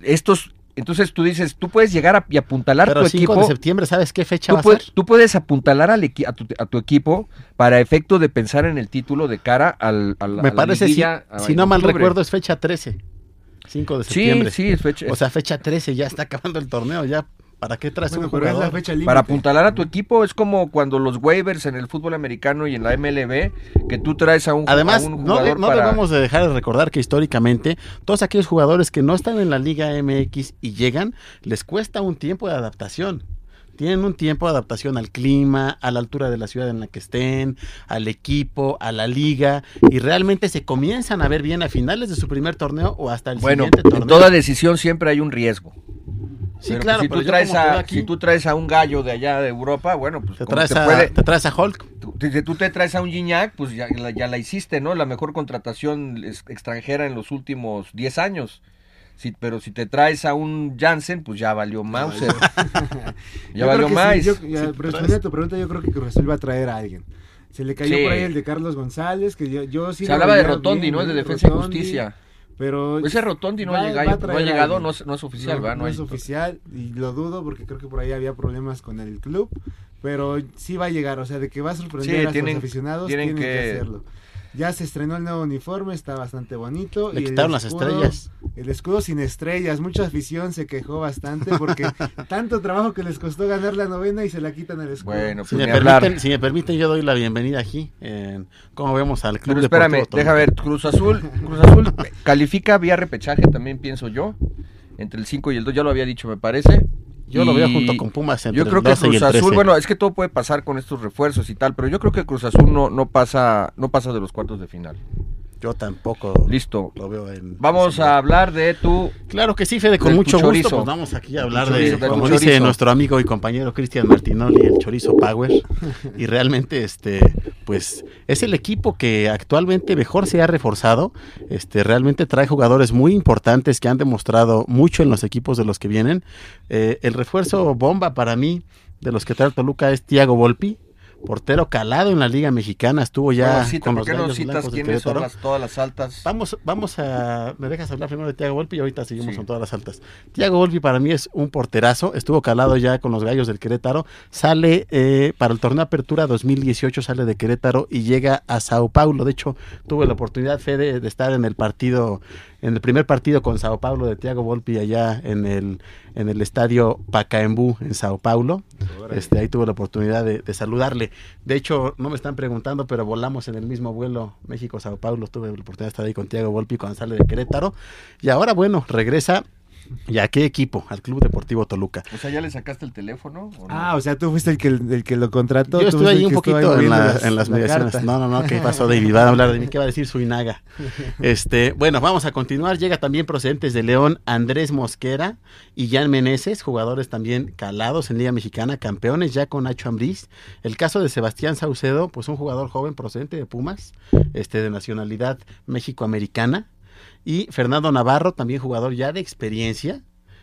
Speaker 1: estos, entonces tú dices, tú puedes llegar a, y apuntalar
Speaker 2: Pero
Speaker 1: tu
Speaker 2: 5
Speaker 1: equipo.
Speaker 2: de septiembre, ¿sabes qué fecha
Speaker 1: Tú,
Speaker 2: va a
Speaker 1: puedes,
Speaker 2: ser?
Speaker 1: tú puedes apuntalar al equi- a, tu, a tu equipo para efecto de pensar en el título de cara al, al- a
Speaker 2: Me
Speaker 1: la
Speaker 2: parece, si,
Speaker 1: liguilla, a-
Speaker 2: si
Speaker 1: en
Speaker 2: no mal recuerdo, es fecha 13. 5 de
Speaker 1: Sí,
Speaker 2: septiembre.
Speaker 1: sí, es fecha-
Speaker 2: O sea, fecha 13, ya está acabando el torneo, ya. ¿Para qué traes
Speaker 3: Bueno,
Speaker 2: un
Speaker 3: pero es la
Speaker 2: jugador?
Speaker 3: fecha.
Speaker 1: Para apuntalar a tu equipo es como cuando los waivers en el fútbol americano y en la MLB, que tú traes a un,
Speaker 2: Además,
Speaker 1: a un
Speaker 2: no,
Speaker 1: jugador
Speaker 2: no
Speaker 1: para...
Speaker 2: debemos de dejar de recordar que históricamente todos aquellos jugadores que no están en la Liga MX y llegan, les cuesta un tiempo de adaptación. Tienen un tiempo de adaptación al clima, a la altura de la ciudad en la que estén, al equipo, a la liga, y realmente se comienzan a ver bien a finales de su primer torneo o hasta el
Speaker 1: Bueno,
Speaker 2: siguiente torneo.
Speaker 1: en toda decisión siempre hay un riesgo.
Speaker 2: sí,
Speaker 1: Pero,
Speaker 2: claro,
Speaker 1: si,
Speaker 2: pero
Speaker 1: tú traes a,
Speaker 2: aquí,
Speaker 1: si tú traes a un gallo de allá de Europa, bueno, pues
Speaker 2: te, traes
Speaker 1: te
Speaker 2: a,
Speaker 1: puede-
Speaker 2: te traes a Hulk.
Speaker 1: tú, si tú te traes a un Gignac, pues ya, la- ya la hiciste, ¿no? La mejor contratación extranjera en los últimos 10 años. Sí, pero si te traes a un Jansen, pues ya valió Mauser. ya
Speaker 3: Yo
Speaker 1: valió más.
Speaker 3: sí, yo- ya,
Speaker 2: Sí,
Speaker 3: pero
Speaker 2: traes-
Speaker 3: respondiendo a tu pregunta, yo creo que Cruz Azul va a traer a alguien. Se le cayó
Speaker 1: Sí.
Speaker 3: por ahí el de Carlos González, que yo, yo sí
Speaker 1: Se hablaba de Rotondi,
Speaker 3: bien,
Speaker 1: ¿no? El de. Defensa y
Speaker 3: Rotondi,
Speaker 1: Justicia.
Speaker 3: Pero
Speaker 1: Ese Rotondi no,
Speaker 3: va-
Speaker 1: ha, llegado, no ha llegado, no, es- no es oficial,
Speaker 3: no,
Speaker 1: ¿verdad?
Speaker 3: no es oficial y lo dudo porque creo que por ahí había problemas con el club, pero sí va a llegar, o sea, de que va a sorprender
Speaker 1: Sí,
Speaker 3: a
Speaker 1: tienen-
Speaker 3: los aficionados,
Speaker 1: tienen
Speaker 3: tienen, que...
Speaker 1: que-
Speaker 3: hacerlo. Ya se estrenó el nuevo uniforme, está bastante bonito.
Speaker 2: Le
Speaker 3: y
Speaker 2: quitaron las estrellas.
Speaker 3: El escudo sin estrellas, mucha afición se quejó bastante porque tanto trabajo que les costó ganar la novena y se la quitan el escudo.
Speaker 1: Bueno,
Speaker 2: Si
Speaker 1: pues
Speaker 2: me, permiten, si me permiten, yo doy la bienvenida aquí. En, ¿Cómo vemos al Club
Speaker 1: Pero espérame,
Speaker 2: Deportivo
Speaker 1: deja ver, Cruz Azul, Cruz Azul califica vía repechaje también pienso yo, entre el 5 y el 2, ya lo había dicho me parece.
Speaker 2: Yo lo veo junto con Pumas entre
Speaker 1: Yo creo
Speaker 2: el
Speaker 1: que
Speaker 2: 12 y
Speaker 1: Cruz
Speaker 2: el 13.
Speaker 1: Azul, bueno, es que todo puede pasar con estos refuerzos y tal, pero yo creo que Cruz Azul no, no pasa no pasa de los cuartos de final.
Speaker 2: Yo tampoco
Speaker 1: Listo.
Speaker 2: lo veo en...
Speaker 1: Vamos a hablar de tu
Speaker 2: Claro que sí, Fede, con mucho
Speaker 1: chorizo.
Speaker 2: gusto. Pues vamos aquí a hablar de,
Speaker 1: chorizo, de tu
Speaker 2: como dice
Speaker 1: chorizo.
Speaker 2: nuestro amigo y compañero Cristian Martinoli, el chorizo Power. Y realmente, este, pues, es el equipo que actualmente mejor se ha reforzado. Este, realmente trae jugadores muy importantes que han demostrado mucho en los equipos de los que vienen. Eh, el refuerzo bomba para mí de los que trae Toluca es Tiago Volpi. Portero calado en la Liga Mexicana, estuvo ya
Speaker 1: Bueno, cita,
Speaker 2: con
Speaker 1: ¿por
Speaker 2: los
Speaker 1: qué no citas
Speaker 2: de
Speaker 1: quiénes son las, todas las altas?
Speaker 2: Vamos, vamos a. ¿Me dejas hablar primero de Tiago Volpi y ahorita seguimos
Speaker 1: Sí.
Speaker 2: con todas las altas? Tiago Volpi para mí es un porterazo. Estuvo calado ya con los gallos del Querétaro. Sale eh, para el torneo Apertura 2018, sale de Querétaro y llega a Sao Paulo. De hecho, tuve la oportunidad, Fede, de estar en el partido, en el primer partido con Sao Paulo de Tiago Volpi allá en el, en el estadio Pacaembu en Sao Paulo. Este, ahí tuve la oportunidad de, de saludarle. De hecho, no me están preguntando, pero volamos en el mismo vuelo México-Sao Paulo. Tuve la oportunidad de estar ahí con Tiago Volpi cuando sale de Querétaro. Y ahora, bueno, regresa. ¿Y a qué equipo? Al Club Deportivo Toluca.
Speaker 1: O sea, ¿ya le sacaste el teléfono? o no?
Speaker 3: Ah, o sea, tú fuiste el que, el que lo contrató.
Speaker 2: Yo estuve ahí un poquito en, la- en las
Speaker 3: la
Speaker 2: mediaciones.
Speaker 3: carta.
Speaker 2: No, no, no, ¿qué pasó, David? Va a hablar de mí, ¿qué va a decir Suinaga? Este, bueno, vamos a continuar. Llega también procedentes de León Andrés Mosquera y Jan Meneses, jugadores también calados en Liga Mexicana, campeones ya con Nacho Ambriz. El caso de Sebastián Saucedo, pues un jugador joven procedente de Pumas, este, de nacionalidad mexicoamericana. Y Fernando Navarro, también jugador ya de experiencia.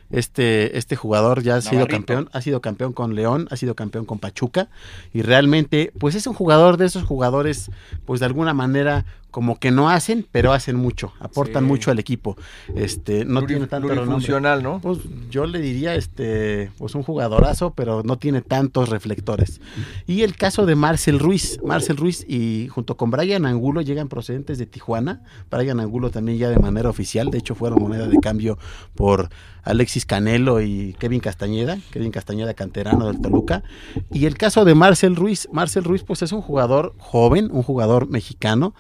Speaker 2: Este, este jugador ya ha sido campeón, ha sido campeón con León, ha sido campeón con Pachuca y realmente pues es un jugador de esos jugadores pues de alguna manera como que no hacen, pero hacen mucho, aportan
Speaker 3: Sí.
Speaker 2: mucho al equipo. Este, no
Speaker 1: Pluri-
Speaker 2: tiene tanto
Speaker 1: plurifuncional, ¿no?
Speaker 2: Pues yo le diría este pues un jugadorazo, pero no tiene tantos reflectores. Y el caso de Marcel Ruiz, Marcel Ruiz y junto con Brian Angulo llegan procedentes de Tijuana. Brian Angulo también ya de manera oficial, de hecho fueron moneda de cambio por Alexis Canelo y Kevin Castañeda, Kevin Castañeda canterano del Toluca. Y el caso de Marcel Ruiz, Marcel Ruiz pues es un jugador joven, un jugador mexicano,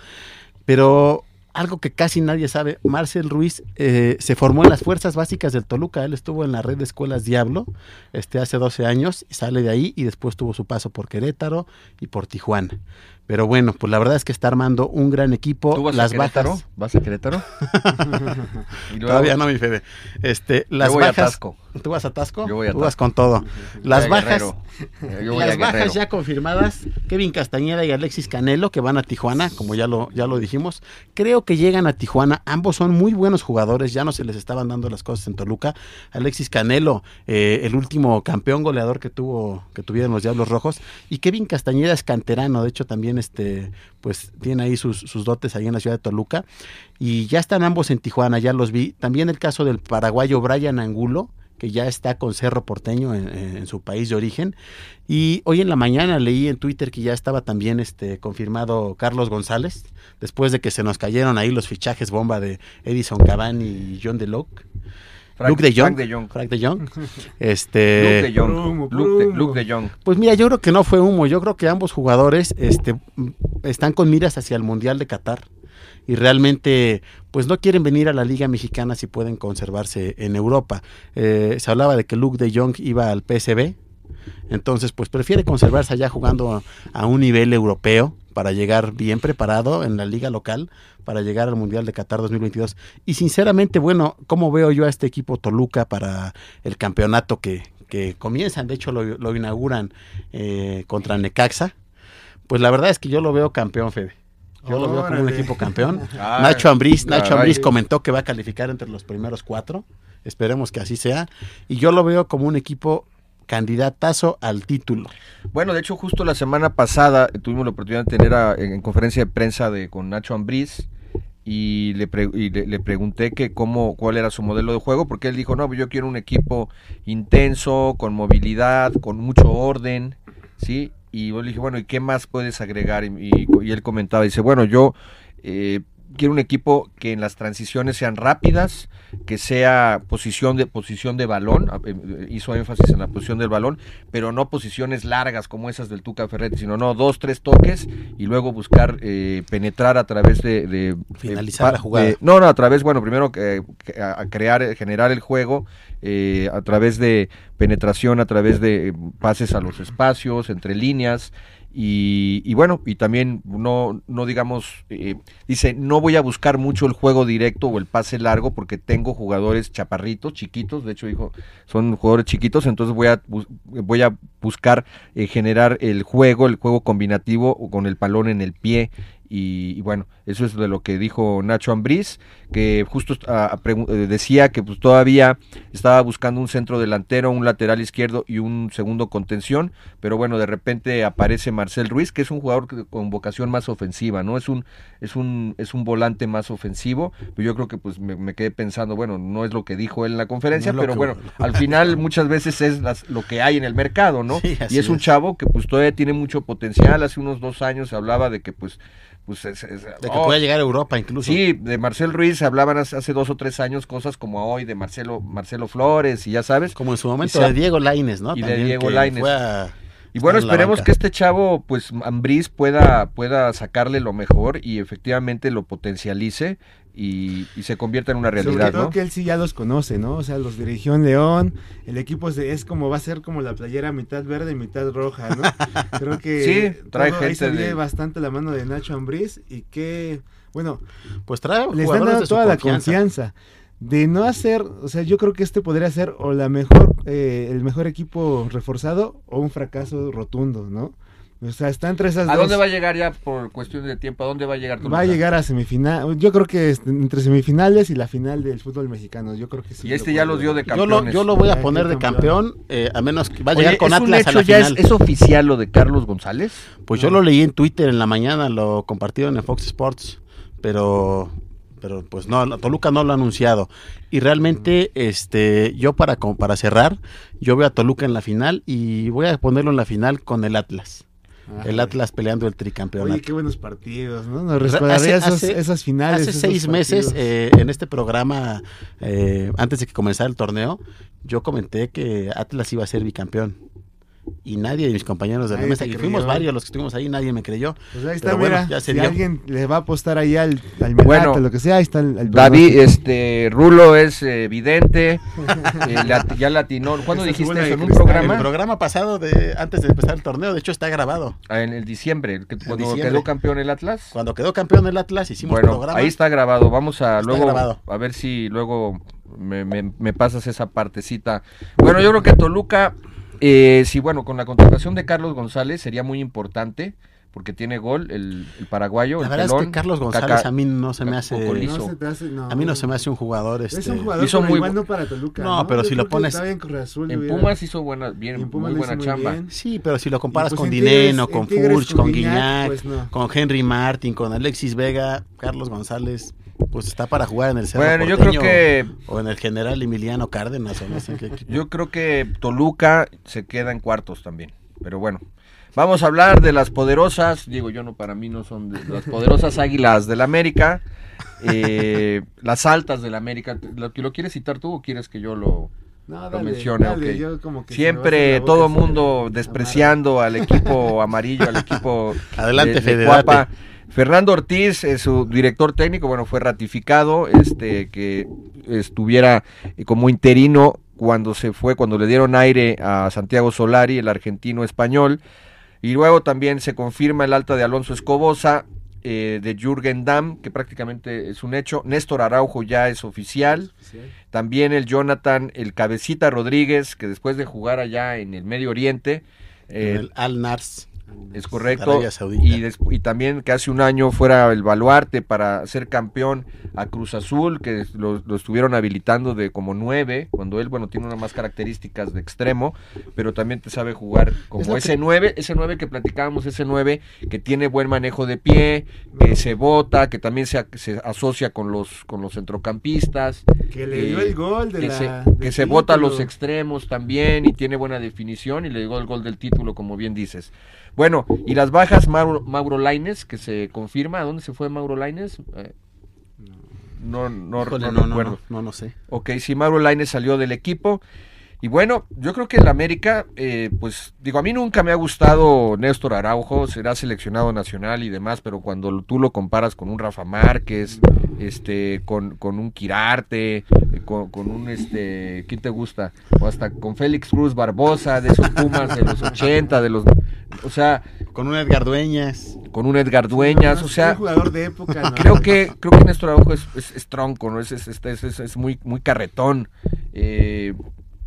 Speaker 2: pero algo que casi nadie sabe, Marcel Ruiz eh, se formó en las fuerzas básicas del Toluca, él estuvo en la red de escuelas Diablo este, hace 12 años, sale de ahí y después tuvo su paso por Querétaro y por Tijuana. Pero bueno, pues la verdad es que está armando un gran equipo.
Speaker 1: ¿Tú vas
Speaker 2: las
Speaker 1: a Querétaro?
Speaker 2: bajas.
Speaker 1: ¿Vas a Querétaro?
Speaker 2: Todavía no, mi Fede. Este, las
Speaker 1: Yo voy a
Speaker 2: bajas.
Speaker 1: Tasco.
Speaker 2: ¿Tú vas a Tasco?
Speaker 1: Yo voy a
Speaker 2: Tú vas
Speaker 1: Tasco.
Speaker 2: con todo. Las bajas.
Speaker 1: Guerrero. Yo voy
Speaker 2: Las
Speaker 1: a
Speaker 2: bajas ya confirmadas, Kevin Castañeda y Alexis Canelo, que van a Tijuana, como ya lo, ya lo dijimos. Creo que llegan a Tijuana. Ambos son muy buenos jugadores, ya no se les estaban dando las cosas en Toluca. Alexis Canelo, eh, el último campeón goleador que tuvo, que tuvieron los Diablos Rojos. Y Kevin Castañeda es canterano, de hecho también este, pues tiene ahí sus, sus dotes ahí en la ciudad de Toluca. Y ya están ambos en Tijuana, ya los vi. También el caso del paraguayo Brian Angulo, que ya está con Cerro Porteño en, en su país de origen. Y hoy en la mañana leí en Twitter que ya estaba también este confirmado Carlos González, después de que se nos cayeron ahí los fichajes bomba de Edison Cavani y John DeLoc.
Speaker 1: Frank-
Speaker 2: Luke de Jong.
Speaker 1: Frank de Jong.
Speaker 2: Frank de Jong. Este,
Speaker 1: Luke de Jong.
Speaker 3: Puro
Speaker 1: Luke de-. Luke de Jong.
Speaker 2: pues mira, yo creo que no fue humo. Yo creo que ambos jugadores este, están con miras hacia el Mundial de Qatar. Y realmente, pues no quieren venir a la Liga Mexicana si pueden conservarse en Europa. Eh, se hablaba de que Luke de Jong iba al PSB. Entonces, pues prefiere conservarse allá jugando a un nivel europeo para llegar bien preparado en la liga local para llegar al Mundial de Qatar 2022. Y sinceramente, bueno, ¿cómo veo yo a este equipo Toluca para el campeonato que, que comienzan? De hecho, lo, inauguran eh, contra Necaxa. Pues la verdad es que yo lo veo campeón, Fede. Yo lo veo como un equipo campeón. Nacho Ambriz, Nacho
Speaker 1: caray.
Speaker 2: Ambriz comentó que va a calificar entre los primeros cuatro. Esperemos que así sea. Y yo lo veo como un equipo candidatazo al título.
Speaker 1: Bueno, de hecho, justo la semana pasada tuvimos la oportunidad de tener a- en, en conferencia de prensa de con Nacho Ambriz y le, pre- y le, le pregunté que cómo, cuál era su modelo de juego, porque él dijo, no, pues yo quiero un equipo intenso, con movilidad, con mucho orden, ¿sí? Y yo le dije, bueno, ¿y qué más puedes agregar? Y, y- él comentaba, dice, bueno, yo Eh, quiero un equipo que en las transiciones sean rápidas, que sea posición de posición de balón, a- eh, hizo énfasis en la posición del balón, pero no posiciones largas como esas del Tuca Ferretti, sino no dos, tres toques y luego buscar eh, penetrar a través de, de-
Speaker 2: Finalizar
Speaker 1: de-
Speaker 2: la jugada.
Speaker 1: de- no, no, a través, bueno, primero a, a crear, eh, generar el juego eh, a través de penetración, a través de eh, pases a los espacios, entre líneas. Y, y bueno, y también no, no digamos, eh, dice, no voy a buscar mucho el juego directo o el pase largo porque tengo jugadores chaparritos, chiquitos, de hecho dijo, son jugadores chiquitos, entonces voy a, voy a buscar eh, generar el juego, el juego combinativo con el balón en el pie. Y, y bueno, eso es de lo que dijo Nacho Ambriz, que justo ah, pregu- eh, decía que pues todavía estaba buscando un centro delantero, un lateral izquierdo y un segundo contención, pero bueno, de repente aparece Marcel Ruiz, que es un jugador con vocación más ofensiva, ¿no? Es un, es un, es un volante más ofensivo, pero yo creo que pues me, me quedé pensando, bueno, no es lo que dijo él en la conferencia,
Speaker 2: No
Speaker 1: pero
Speaker 2: que-
Speaker 1: bueno, al final muchas veces es las- lo que hay en el mercado, ¿no?
Speaker 2: Sí,
Speaker 1: y es un
Speaker 2: es.
Speaker 1: chavo que pues todavía tiene mucho potencial, hace unos dos años se hablaba de que pues, pues es- es-
Speaker 2: De que
Speaker 1: oh,
Speaker 2: pueda llegar a Europa incluso.
Speaker 1: Sí, de Marcel Ruiz hablaban hace, hace dos o tres años cosas como hoy de Marcelo Marcelo Flores y ya sabes.
Speaker 2: Como en su momento
Speaker 1: Y
Speaker 2: de Diego Laines, ¿no?
Speaker 1: y de
Speaker 2: También
Speaker 1: Diego Lainez.
Speaker 2: fue a
Speaker 1: Y bueno, esperemos que este chavo, pues Ambriz pueda, pueda sacarle lo mejor y efectivamente lo potencialice y, y se convierta en una
Speaker 3: Sobre
Speaker 1: realidad,
Speaker 3: todo
Speaker 1: ¿no?
Speaker 3: que él sí ya los conoce, ¿no? O sea, los dirigió en León, el equipo es, de- es como va a ser como la playera mitad verde y mitad roja, ¿no? Creo que
Speaker 1: Sí, trae
Speaker 3: todo ahí
Speaker 1: gente
Speaker 3: se
Speaker 1: de-
Speaker 3: bastante la mano de Nacho Ambriz y que, bueno,
Speaker 2: Pues trae
Speaker 3: le están
Speaker 2: jugadores
Speaker 3: dando
Speaker 2: de su
Speaker 3: toda la
Speaker 2: confianza.
Speaker 3: De no hacer, o sea, yo creo que este podría ser o la mejor, eh, el mejor equipo reforzado o un fracaso rotundo, ¿no? O sea, está entre esas
Speaker 1: ¿A
Speaker 3: dos.
Speaker 1: dónde va a llegar ya por cuestión de tiempo? ¿A dónde va a llegar?
Speaker 3: Va a llegar a semifinal. Yo creo que entre semifinales y la final del fútbol mexicano. Yo creo que sí.
Speaker 1: Y
Speaker 3: lo
Speaker 1: este ya los dio de
Speaker 3: lograr.
Speaker 2: Yo lo,
Speaker 1: campeones.
Speaker 2: yo lo voy a poner de
Speaker 3: campeón.
Speaker 2: campeón, eh, a menos que va a
Speaker 1: Oye,
Speaker 2: llegar con
Speaker 1: ¿es un
Speaker 2: Atlas a
Speaker 1: hecho
Speaker 2: la
Speaker 1: ya? ¿Es,
Speaker 2: final.
Speaker 1: es oficial lo de Carlos González?
Speaker 2: Pues yo lo leí en Twitter en la mañana, lo compartieron en Fox Sports, pero pero pues no, no, Toluca no lo ha anunciado. Y realmente, este, yo para, para cerrar, yo veo a Toluca en la final y voy a ponerlo en la final con el Atlas.
Speaker 3: Ajá.
Speaker 2: El Atlas peleando el tricampeonato.
Speaker 3: Oye, qué buenos partidos, ¿no? Nos
Speaker 2: Hace- hace-
Speaker 3: esas finales.
Speaker 2: Hace seis meses, eh, en este programa, eh, antes de que comenzara el torneo, yo comenté que Atlas iba a ser bicampeón. Y nadie de mis compañeros de la
Speaker 3: Nadie
Speaker 2: mesa,
Speaker 3: creyó.
Speaker 2: fuimos varios los que estuvimos ahí, nadie me creyó.
Speaker 3: Pues ahí está,
Speaker 2: pero bueno,
Speaker 3: mira,
Speaker 2: ya se
Speaker 3: si
Speaker 2: dio.
Speaker 3: alguien le va a apostar ahí al, al
Speaker 1: Bueno,
Speaker 3: lo que sea, ahí está el, el
Speaker 1: David, este, Rulo es eh, vidente, eh, ya latinó. ¿Cuándo dijiste eso? ¿En un
Speaker 3: cristal.
Speaker 1: programa?
Speaker 2: El programa pasado, de antes de empezar el torneo, de hecho está grabado.
Speaker 1: Ah, En el diciembre, que- cuando
Speaker 2: diciembre.
Speaker 1: quedó campeón el Atlas.
Speaker 2: Cuando quedó campeón el Atlas, hicimos
Speaker 1: Bueno,
Speaker 2: programa.
Speaker 1: ahí está grabado. Vamos a
Speaker 2: Está
Speaker 1: luego
Speaker 2: grabado.
Speaker 1: a ver si luego me, me- me pasas esa partecita. Bueno, yo creo que Toluca, eh, sí, bueno, con la contratación de Carlos González sería muy importante porque tiene gol el, el paraguayo.
Speaker 2: La
Speaker 1: el
Speaker 2: verdad es que Carlos González
Speaker 1: Caca-
Speaker 2: a mí no se me hace.
Speaker 3: No se te hace- no.
Speaker 2: A mí no se me hace un jugador.
Speaker 3: Es
Speaker 2: Este,
Speaker 3: un jugador,
Speaker 1: hizo
Speaker 3: pero
Speaker 1: muy
Speaker 3: igual
Speaker 1: bu-
Speaker 3: no para Toluca.
Speaker 2: No, pero
Speaker 3: Yo
Speaker 2: si lo pones-
Speaker 3: en Azul,
Speaker 1: En
Speaker 3: hubiera-
Speaker 1: Pumas hizo buena, bien,
Speaker 3: Y en Pumas
Speaker 1: muy buena
Speaker 3: hizo muy
Speaker 1: chamba.
Speaker 3: bien.
Speaker 2: Sí, pero si lo comparas
Speaker 3: pues
Speaker 2: con
Speaker 3: en Tigres-
Speaker 2: Dineno,
Speaker 3: en
Speaker 2: con Furch,
Speaker 3: con
Speaker 2: con
Speaker 3: Guiñac,
Speaker 2: Guiñac,
Speaker 3: pues no.
Speaker 2: con Henry Martin, con Alexis Vega, Carlos González, pues está para jugar en el Cerro
Speaker 1: Bueno, yo creo que
Speaker 2: o en el General Emiliano Cárdenas o no sé en qué equipo.
Speaker 1: Yo creo que Toluca se queda en cuartos también. Pero bueno, vamos a hablar de las poderosas. Digo, yo no, para mí no son de, las poderosas águilas del América. eh, las altas del América. ¿Lo, lo quieres citar tú o quieres que yo lo,
Speaker 3: No,
Speaker 1: lo mencione?
Speaker 3: dale,
Speaker 1: Ok.
Speaker 3: yo como que se me va a hacer
Speaker 1: Siempre
Speaker 3: la
Speaker 1: todo mundo despreciando al equipo amarillo, al equipo
Speaker 2: Adelante,
Speaker 1: de- de. Cuapa. Fernando Ortiz, eh, su director técnico, bueno, fue ratificado, este, que estuviera eh, como interino cuando se fue, cuando le dieron aire a Santiago Solari, el argentino español, y luego también se confirma el alta de Alonso Escobosa, eh, de Jürgen Damm, que prácticamente es un hecho, Néstor Araujo ya es oficial, también el Jonathan, el Cabecita Rodríguez, que después de jugar allá en el Medio Oriente, eh,
Speaker 2: En el Al Nars.
Speaker 1: Es correcto.
Speaker 2: Arabia Saudita.
Speaker 1: Y, también que hace un año fuera el baluarte para ser campeón a Cruz Azul, que lo, lo estuvieron habilitando de como nueve, cuando él, bueno, tiene unas más características de extremo, pero también te sabe jugar como ese nueve, ese nueve que platicábamos, ese nueve que tiene buen manejo de pie, que se bota, que también se, se asocia con los, con los centrocampistas.
Speaker 3: Que le
Speaker 1: eh,
Speaker 3: dio el gol de
Speaker 1: que
Speaker 3: la.
Speaker 1: se,
Speaker 3: del
Speaker 1: que se bota a los extremos también y tiene buena definición y le dio el gol del título, como bien dices. Bueno, y las bajas, Mauro, Mauro Laines, que se confirma. ¿A dónde se fue Mauro Laines? Eh, no, no,
Speaker 2: Híjole,
Speaker 1: no
Speaker 2: no, no,
Speaker 1: recuerdo.
Speaker 2: no, no, no sé.
Speaker 1: Ok, sí, Mauro Laines salió del equipo. Y bueno, yo creo que el América, eh, pues digo, a mí nunca me ha gustado Néstor Araujo, será seleccionado nacional y demás, pero cuando tú lo comparas con un Rafa Márquez, este, con, con un Quirarte, eh, con, con un, este, ¿quién te gusta? O hasta con Félix Cruz Barbosa, de esos Pumas de los 80, de los, o sea,
Speaker 2: Con un Edgar Dueñas.
Speaker 1: con un Edgar Dueñas, o
Speaker 3: Un
Speaker 1: sea,
Speaker 3: jugador de época. ¿no?
Speaker 1: creo que creo que Néstor Araujo es, es, es tronco, ¿no? Es, es, es, es- es muy, muy carretón. eh,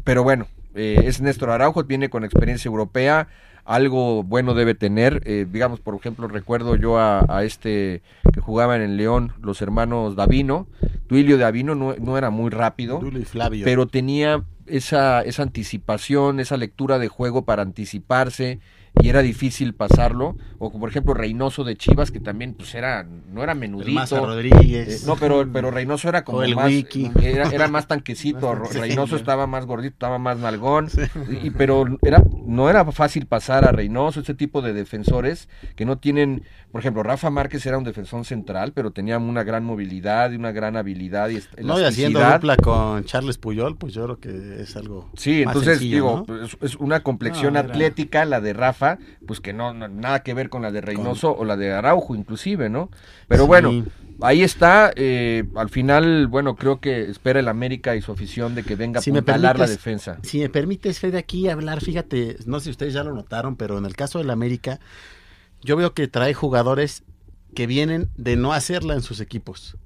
Speaker 1: pero bueno, eh, es Néstor Araujo, viene con experiencia europea, algo bueno debe tener. eh, digamos, por ejemplo, recuerdo yo a, a este que jugaba en el León, los hermanos Davino. Duilio Davino no, no era muy rápido,
Speaker 2: Dulio y Flavio.
Speaker 1: pero tenía esa, esa anticipación, esa lectura de juego para anticiparse y era difícil pasarlo. O por ejemplo Reynoso de Chivas, que también pues era, no era menudito.
Speaker 2: Maza Rodríguez.
Speaker 1: Eh, no, pero, pero Reynoso era como
Speaker 2: O el
Speaker 1: más,
Speaker 2: Wiki.
Speaker 1: era, era más tanquecito. Reynoso estaba más gordito, estaba más nalgón, y, y- pero era, no era fácil pasar a Reynoso, este tipo de defensores que no tienen, por ejemplo, Rafa Márquez era un defensor central, pero tenía una gran movilidad y una gran habilidad y
Speaker 2: No, y haciendo dupla con Charles Puyol, pues yo creo que es algo.
Speaker 1: Sí,
Speaker 2: más
Speaker 1: entonces
Speaker 2: sencillo,
Speaker 1: digo,
Speaker 2: ¿no?
Speaker 1: es, una complexión
Speaker 3: No,
Speaker 1: atlética la de Rafa, pues que no, no- nada que ver con la de Reynoso o la de Araujo inclusive, ¿no? Pero
Speaker 2: Sí.
Speaker 1: bueno, ahí está, eh, al final, bueno, creo que espera el América y su afición de que venga a
Speaker 2: Si
Speaker 1: apuntalar la defensa.
Speaker 2: Si me permites, Fede, aquí hablar, fíjate, no sé si ustedes ya lo notaron, pero en el caso del América, yo veo que trae jugadores que vienen de no hacerla en sus equipos.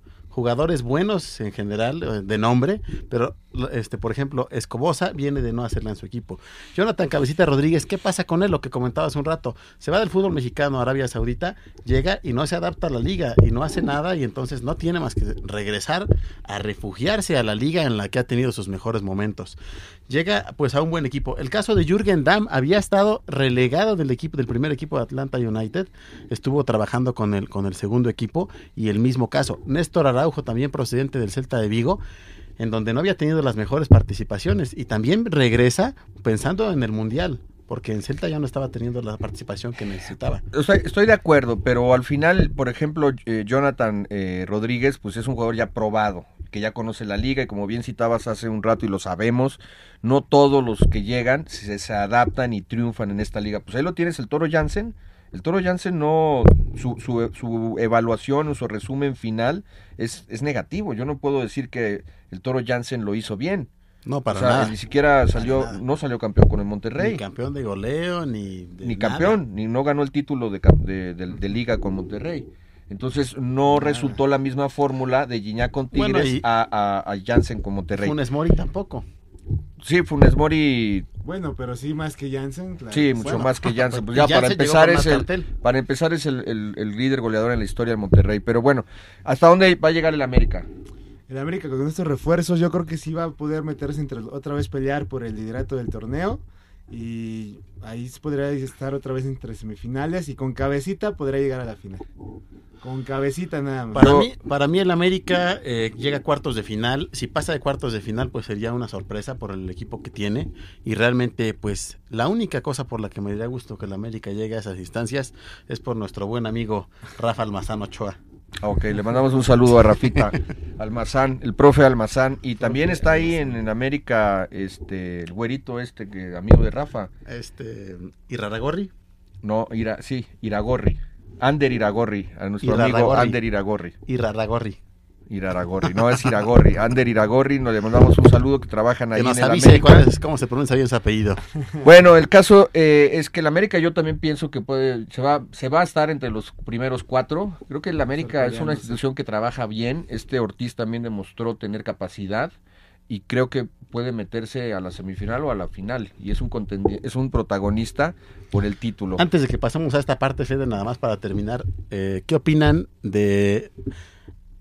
Speaker 2: Jugadores buenos en general, eh, de nombre, pero este, por ejemplo, Escobosa viene de no hacerla en su equipo. Jonathan Cabecita Rodríguez, ¿qué pasa con él? Lo que comentaba hace un rato. Se va del fútbol mexicano a Arabia Saudita, llega y no se adapta a la liga y no hace nada y entonces no tiene más que regresar a refugiarse a la liga en la que ha tenido sus mejores momentos. Llega pues a un buen equipo. El caso de Jürgen Damm había estado relegado del equipo del primer equipo de Atlanta United, estuvo trabajando con el con el segundo equipo y el mismo caso. Néstor También procedente del Celta de Vigo en donde no había tenido las mejores participaciones y también regresa pensando en el Mundial, porque en Celta ya no estaba teniendo la participación que necesitaba.
Speaker 1: Estoy de acuerdo, pero al final, por ejemplo, eh, Jonathan eh, Rodríguez, pues es un jugador ya probado, que ya conoce la liga y como bien citabas hace un rato y lo sabemos, no todos los que llegan se, adaptan y triunfan en esta liga. Pues ahí lo tienes el Toro Jansen. El Toro Jansen no, su, su evaluación o su resumen final es, es negativo. Yo no puedo decir que el Toro Jansen lo hizo bien.
Speaker 2: No, para
Speaker 1: o sea,
Speaker 2: nada.
Speaker 1: ni siquiera salió,
Speaker 2: nada.
Speaker 1: no salió campeón con el Monterrey
Speaker 2: Ni campeón de goleo, ni... de
Speaker 1: ni
Speaker 2: nada.
Speaker 1: campeón, ni no ganó el título de, de, liga con Monterrey. Entonces no resultó la misma fórmula de Gignac con Tigres
Speaker 2: Bueno, y-
Speaker 1: a, a, a Jansen con Monterrey.
Speaker 2: Funes Mori tampoco.
Speaker 1: Sí, Funes Mori,
Speaker 3: Bueno, pero sí más que Jansen. claro.
Speaker 1: sí, mucho
Speaker 2: Bueno,
Speaker 1: más que Jansen. Pues ya para empezar es el, para empezar es el, el- el líder goleador en la historia del Monterrey. Pero bueno, ¿hasta dónde va a llegar el América?
Speaker 3: El América con estos refuerzos yo creo que sí va a poder meterse entre otra vez pelear por el liderato del torneo y ahí se podría estar otra vez entre semifinales y con cabecita podría llegar a la final. Con cabecita nada más.
Speaker 2: Para, mí, para mí el América eh, llega a cuartos de final. Si pasa de cuartos de final, pues sería una sorpresa por el equipo que tiene. Y realmente, pues la única cosa por la que me daría gusto que el América llegue a esas instancias es por nuestro buen amigo Rafa Almazán Ochoa.
Speaker 1: Ok, le mandamos un saludo a Rafita Almazán, el profe Almazán, y también está ahí en, en América este el güerito este que amigo de Rafa.
Speaker 2: Este, y Raragorri.
Speaker 1: No, Ira, sí, Iragorri. Ander Iragorri, a nuestro amigo
Speaker 2: Irarragorri.
Speaker 1: Ander Iragorri.
Speaker 2: Y Raragorri.
Speaker 1: Iraragorri, no es Iragorri, Ander Iragorri, nos le mandamos un saludo que trabajan ahí
Speaker 2: Que
Speaker 1: en el
Speaker 2: avise
Speaker 1: América.
Speaker 2: cuál es- cómo se pronuncia bien su apellido.
Speaker 1: Bueno, el caso eh, es que el América yo también pienso que puede, se va, se va a estar entre los primeros cuatro. Creo que el América es una institución que trabaja bien. Este Ortiz también demostró tener capacidad y creo que puede meterse a la semifinal o a la final y es un es un protagonista por el título.
Speaker 2: Antes de que pasemos a esta parte, Fede, nada más para terminar, eh, ¿qué opinan de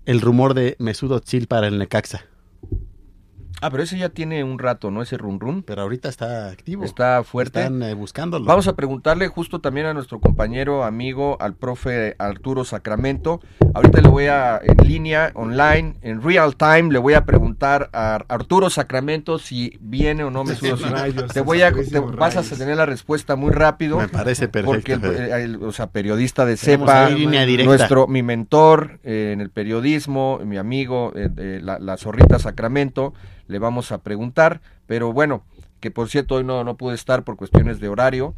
Speaker 2: el rumor de Mesut Özil para el Necaxa?
Speaker 1: Ah, pero ese ya tiene un rato, ¿no? Ese run run.
Speaker 2: Pero ahorita está activo.
Speaker 1: Está fuerte.
Speaker 2: Están eh, buscándolo.
Speaker 1: Vamos a preguntarle justo también a nuestro compañero, amigo, al profe Arturo Sacramento. Ahorita le voy a, en línea, online, en real time, le voy a preguntar a Arturo Sacramento si viene o no me.
Speaker 3: Rayos,
Speaker 1: te voy a, te, vas a tener la respuesta muy rápido.
Speaker 2: Me parece perfecto.
Speaker 1: Porque, el- el- o sea, periodista de CEPA, nuestro, mi mentor eh, en el periodismo, mi amigo, eh, eh, la, la zorrita Sacramento, le vamos a preguntar, pero bueno, que por cierto hoy no, no pude estar por cuestiones de horario,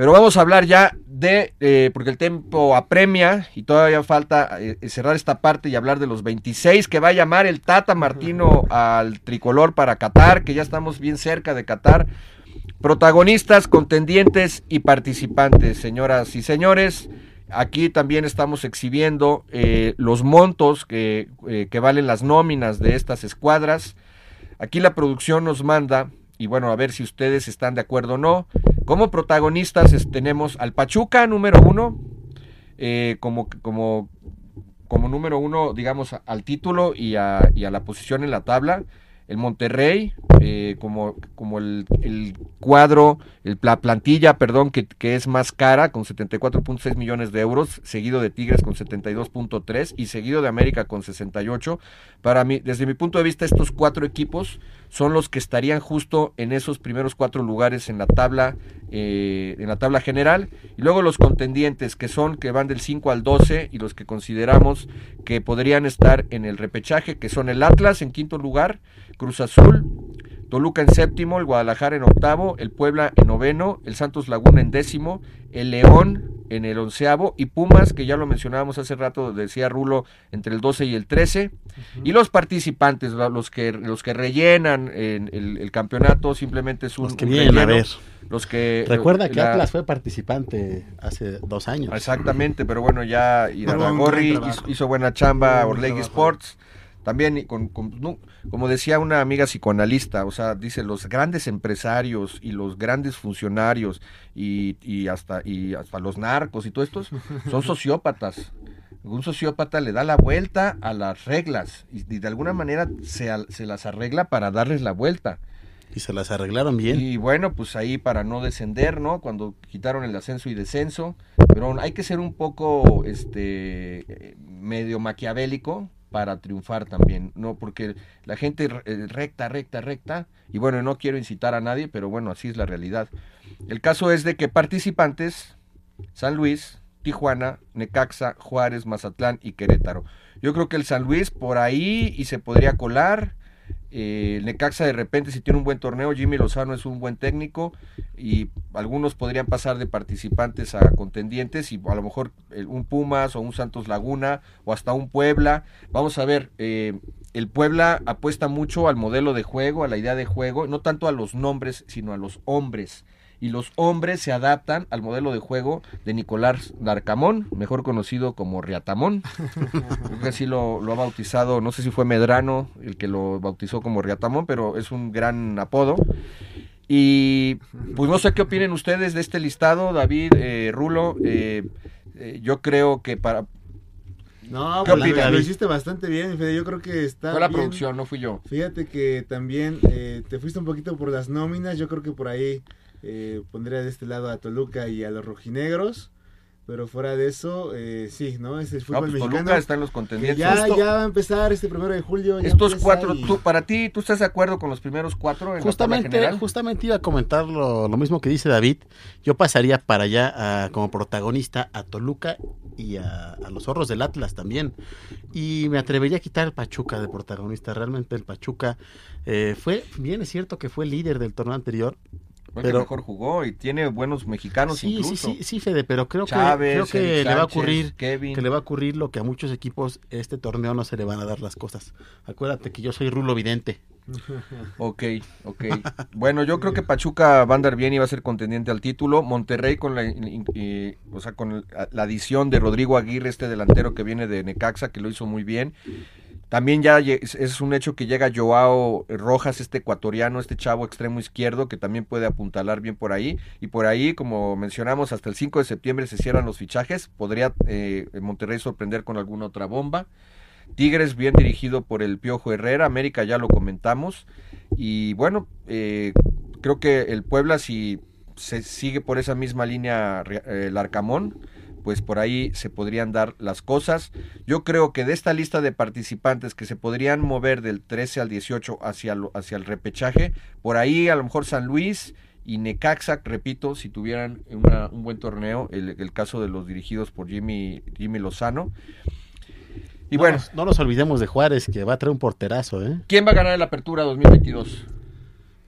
Speaker 1: pero vamos a hablar ya de, eh, porque el tiempo apremia y todavía falta eh, cerrar esta parte y hablar de los 26 que va a llamar el Tata Martino al tricolor para Qatar, que ya estamos bien cerca de Qatar. Protagonistas, contendientes y participantes, señoras y señores. Aquí también estamos exhibiendo eh, los montos que, que valen las nóminas de estas escuadras. Aquí la producción nos manda, y bueno, a ver si ustedes están de acuerdo o no. Como protagonistas tenemos al Pachuca número uno, eh, como, como, como número uno, digamos, al título y a la posición en la tabla. El Monterrey, eh, como, como el, el cuadro, el, la plantilla, perdón, que, que es más cara, con 74.6 millones de euros, seguido de Tigres con 72.3 y seguido de América con 68. Para mí, desde mi punto de vista, estos cuatro equipos son los que estarían justo en esos primeros cuatro lugares en la tabla, eh, en la tabla general. Y luego los contendientes, que son, que van del 5 al 12, y los que consideramos que podrían estar en el repechaje, que son el Atlas en quinto lugar, Cruz Azul, Toluca en séptimo, el Guadalajara en octavo, el Puebla en noveno, el Santos Laguna en décimo, el León en el onceavo y Pumas, que ya lo mencionábamos hace rato, decía Rulo, entre el 12 y el 13. Y los participantes, los que, los que rellenan en el, el campeonato, simplemente es un,
Speaker 2: Los que
Speaker 1: un
Speaker 2: vienen a
Speaker 1: relleno.
Speaker 2: ver.
Speaker 1: Los que,
Speaker 2: Recuerda que
Speaker 1: la-
Speaker 2: Atlas fue participante hace dos años.
Speaker 1: Exactamente, pero bueno, ya Iraragorri hizo, buena chamba, Orlegui
Speaker 3: trabajo.
Speaker 1: También, con, con- no, como decía una amiga psicoanalista, o sea, dice, los grandes empresarios y los grandes funcionarios y, y hasta, y hasta los narcos y todo estos son sociópatas. Un sociópata le da la vuelta a las reglas y, y de alguna manera se, se las arregla para darles la vuelta.
Speaker 2: Y se las arreglaron bien.
Speaker 1: Y bueno, pues ahí para no descender, ¿no? Cuando quitaron el ascenso y descenso, pero hay que ser un poco, este, eh, medio maquiavélico para triunfar también, ¿no? Porque la gente eh, recta, recta, recta, y bueno, no quiero incitar a nadie, pero bueno, así es la realidad. El caso es de que participantes, San Luis, Tijuana, Necaxa, Juárez, Mazatlán y Querétaro. Yo creo que el San Luis por ahí y se podría colar. Eh, Necaxa de repente si tiene un buen torneo, Jimmy Lozano es un buen técnico y algunos podrían pasar de participantes a contendientes y a lo mejor eh, un Pumas o un Santos Laguna o hasta un Puebla. Vamos a ver, eh, el Puebla apuesta mucho al modelo de juego, a la idea de juego, no tanto a los nombres, sino a los hombres. Y los hombres se adaptan al modelo de juego de Nicolás Darcamón, mejor conocido como Riatamón. Creo que así lo, lo ha bautizado, no sé si fue Medrano el que lo bautizó como Riatamón, pero es un gran apodo. Y pues no sé qué opinen ustedes de este listado, David, eh, Rulo. eh, eh, yo creo que para...
Speaker 3: No,
Speaker 1: ¿Qué
Speaker 3: pues, lo, hiciste bastante bien, Fede. Yo creo que está
Speaker 1: Fue la
Speaker 3: bien.
Speaker 1: producción, no fui yo.
Speaker 3: Fíjate que también eh, te fuiste un poquito por las nóminas. Yo creo que por ahí eh, pondría de este lado a Toluca y a los rojinegros. Pero fuera de eso, eh, sí, ¿no? Es el
Speaker 1: No,
Speaker 3: fútbol
Speaker 1: pues
Speaker 3: mexicano.
Speaker 1: Toluca está en los contendientes.
Speaker 3: ya,
Speaker 2: Justo-
Speaker 3: ya va a empezar este primero de julio.
Speaker 1: Estos cuatro,
Speaker 3: y-
Speaker 1: tú, para ti, ¿tú estás de acuerdo con los primeros cuatro en
Speaker 2: Justamente, justamente iba a comentar lo, lo mismo que dice David. Yo pasaría para allá a- como protagonista a Toluca y a, a los zorros del Atlas también. Y me atrevería a quitar el Pachuca de protagonista. Realmente el Pachuca eh, fue, bien es cierto que fue líder del torneo anterior.
Speaker 1: Fue el que
Speaker 2: pero-
Speaker 1: mejor jugó y tiene buenos mexicanos
Speaker 2: Sí,
Speaker 1: incluso.
Speaker 2: sí, sí, sí, Fede, pero creo
Speaker 1: Chávez,
Speaker 2: que, creo que le va a ocurrir
Speaker 1: Kevin.
Speaker 2: que le va a ocurrir lo que a muchos equipos este torneo no se le van a dar las cosas. Acuérdate que yo soy rulo vidente.
Speaker 1: Ok, ok. Bueno, yo creo que Pachuca va a andar bien y va a ser contendiente al título. Monterrey con la, eh, o sea, con la adición de Rodrigo Aguirre, este delantero que viene de Necaxa, que lo hizo muy bien. También ya es un hecho que llega Joao Rojas, este ecuatoriano, este chavo extremo izquierdo, que también puede apuntalar bien por ahí. Y por ahí, como mencionamos, hasta el 5 de septiembre se cierran los fichajes. Podría eh, Monterrey sorprender con alguna otra bomba. Tigres bien dirigido por el Piojo Herrera, América ya lo comentamos. Y bueno, eh, creo que el Puebla si se sigue por esa misma línea eh, el Arcamón, pues por ahí se podrían dar las cosas. Yo creo que de esta lista de participantes que se podrían mover del 13 al 18 hacia, lo- hacia el repechaje, por ahí a lo mejor San Luis y Necaxa, repito, si tuvieran una- un buen torneo, el, el caso de los dirigidos por Jimmy, Jimmy Lozano. Y
Speaker 2: No
Speaker 1: bueno,
Speaker 2: no nos olvidemos de Juárez, que va a traer un porterazo, ¿eh?
Speaker 1: ¿quién va a ganar la apertura 2022?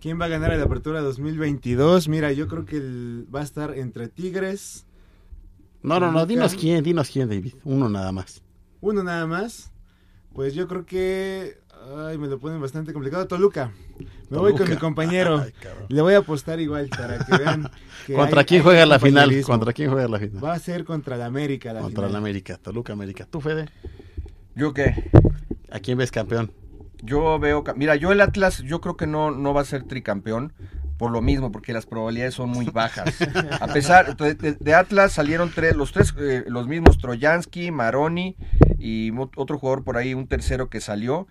Speaker 3: ¿Quién va a ganar la apertura 2022? Mira, yo creo que el- va a estar entre Tigres,
Speaker 2: No, no, no, dinos quién, dinos quién, David. Uno nada más.
Speaker 3: uno nada más. Pues yo creo que... Ay, me lo ponen bastante complicado. Toluca. Me voy con mi compañero.
Speaker 2: Ay, cabrón.
Speaker 3: Le voy a apostar igual para que vean. que
Speaker 2: ¿Contra
Speaker 3: hay-
Speaker 2: quién
Speaker 3: hay
Speaker 2: juega la final? ¿Contra quién juega la final?
Speaker 3: Va a ser contra la América la
Speaker 2: Contra
Speaker 3: final.
Speaker 2: la América, Toluca América. ¿Tú, Fede?
Speaker 1: ¿Yo qué?
Speaker 2: ¿A quién ves campeón?
Speaker 1: Yo veo, mira, yo el Atlas, yo creo que no, no va a ser tricampeón por lo mismo, porque las probabilidades son muy bajas. A pesar de, de- de Atlas salieron tres, los tres, eh, los mismos Troyansky, Maroni y otro jugador por ahí, un tercero que salió,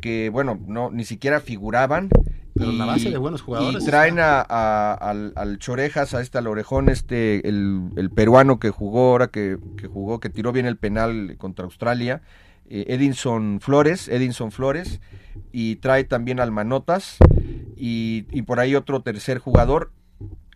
Speaker 1: que bueno, no ni siquiera figuraban.
Speaker 2: Pero la base de buenos jugadores
Speaker 1: Y traen a, a- al, al Chorejas, a este al Orejón, este, el, el peruano que jugó ahora, que, que jugó, que tiró bien el penal contra Australia, eh, Edinson Flores, Edinson Flores, y trae también al Manotas, y, y por ahí otro tercer jugador.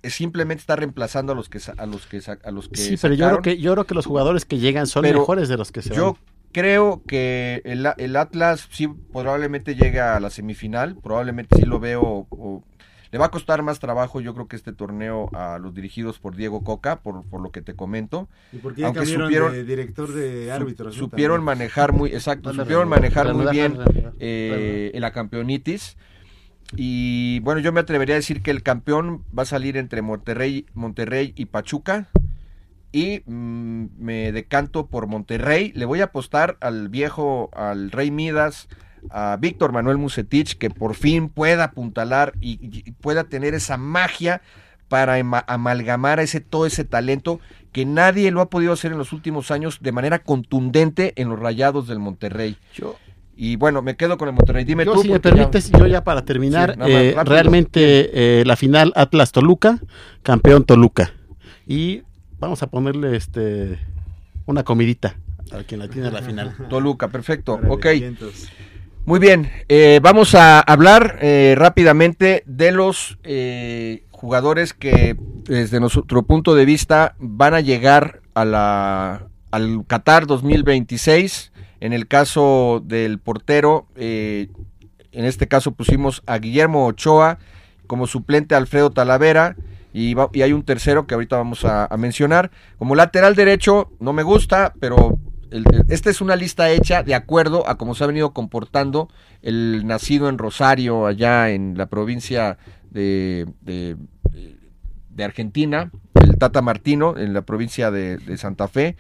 Speaker 1: Simplemente está reemplazando a los que sa- a los que a los que
Speaker 2: Sí, pero yo creo que yo creo que los jugadores que llegan son
Speaker 1: Pero
Speaker 2: mejores de los que se
Speaker 1: Yo
Speaker 2: van.
Speaker 1: creo que el, el Atlas sí probablemente llegue a la semifinal, probablemente sí lo veo. o- le va a costar más trabajo, yo creo que este torneo a los dirigidos por Diego Coca, por, por lo que te comento.
Speaker 3: Y porque ya
Speaker 1: Aunque
Speaker 3: cambiaron
Speaker 1: supieron-
Speaker 3: de director de árbitros.
Speaker 1: supieron
Speaker 3: También.
Speaker 1: manejar muy, exacto, supieron manejar muy bien eh, la campeonitis. Y bueno, yo me atrevería a decir que el campeón va a salir entre Monterrey, Monterrey y Pachuca. Y mm, me decanto por Monterrey. Le voy a apostar al viejo, al Rey Midas, a Víctor Manuel Musetich, que por fin pueda apuntalar y, pueda tener esa magia para amalgamar ese, todo ese talento que nadie lo ha podido hacer en los últimos años de manera contundente en los rayados del Monterrey.
Speaker 2: Yo,
Speaker 1: Y bueno, me quedo con el Monterrey. Dime
Speaker 2: yo,
Speaker 1: tú.
Speaker 2: si me
Speaker 1: ya-
Speaker 2: permites, yo ya para terminar,
Speaker 1: Sí, nada más,
Speaker 2: eh, realmente eh, la final Atlas Toluca, campeón Toluca. Y vamos a ponerle este una comidita a quien la tiene a la final.
Speaker 1: Toluca, perfecto.
Speaker 3: Órale,
Speaker 1: ok. Muy bien, eh, vamos a hablar eh, rápidamente de los eh, jugadores que desde nuestro punto de vista van a llegar a la, al Qatar 2026. En el caso del portero, eh, en este caso pusimos a Guillermo Ochoa como suplente a Alfredo Talavera y, hay un tercero que ahorita vamos a, mencionar. Como lateral derecho no me gusta, pero el- esta es una lista hecha de acuerdo a cómo se ha venido comportando el nacido en Rosario, allá en la provincia de, de, de Argentina, el Tata Martino, en la provincia de Santa Fe.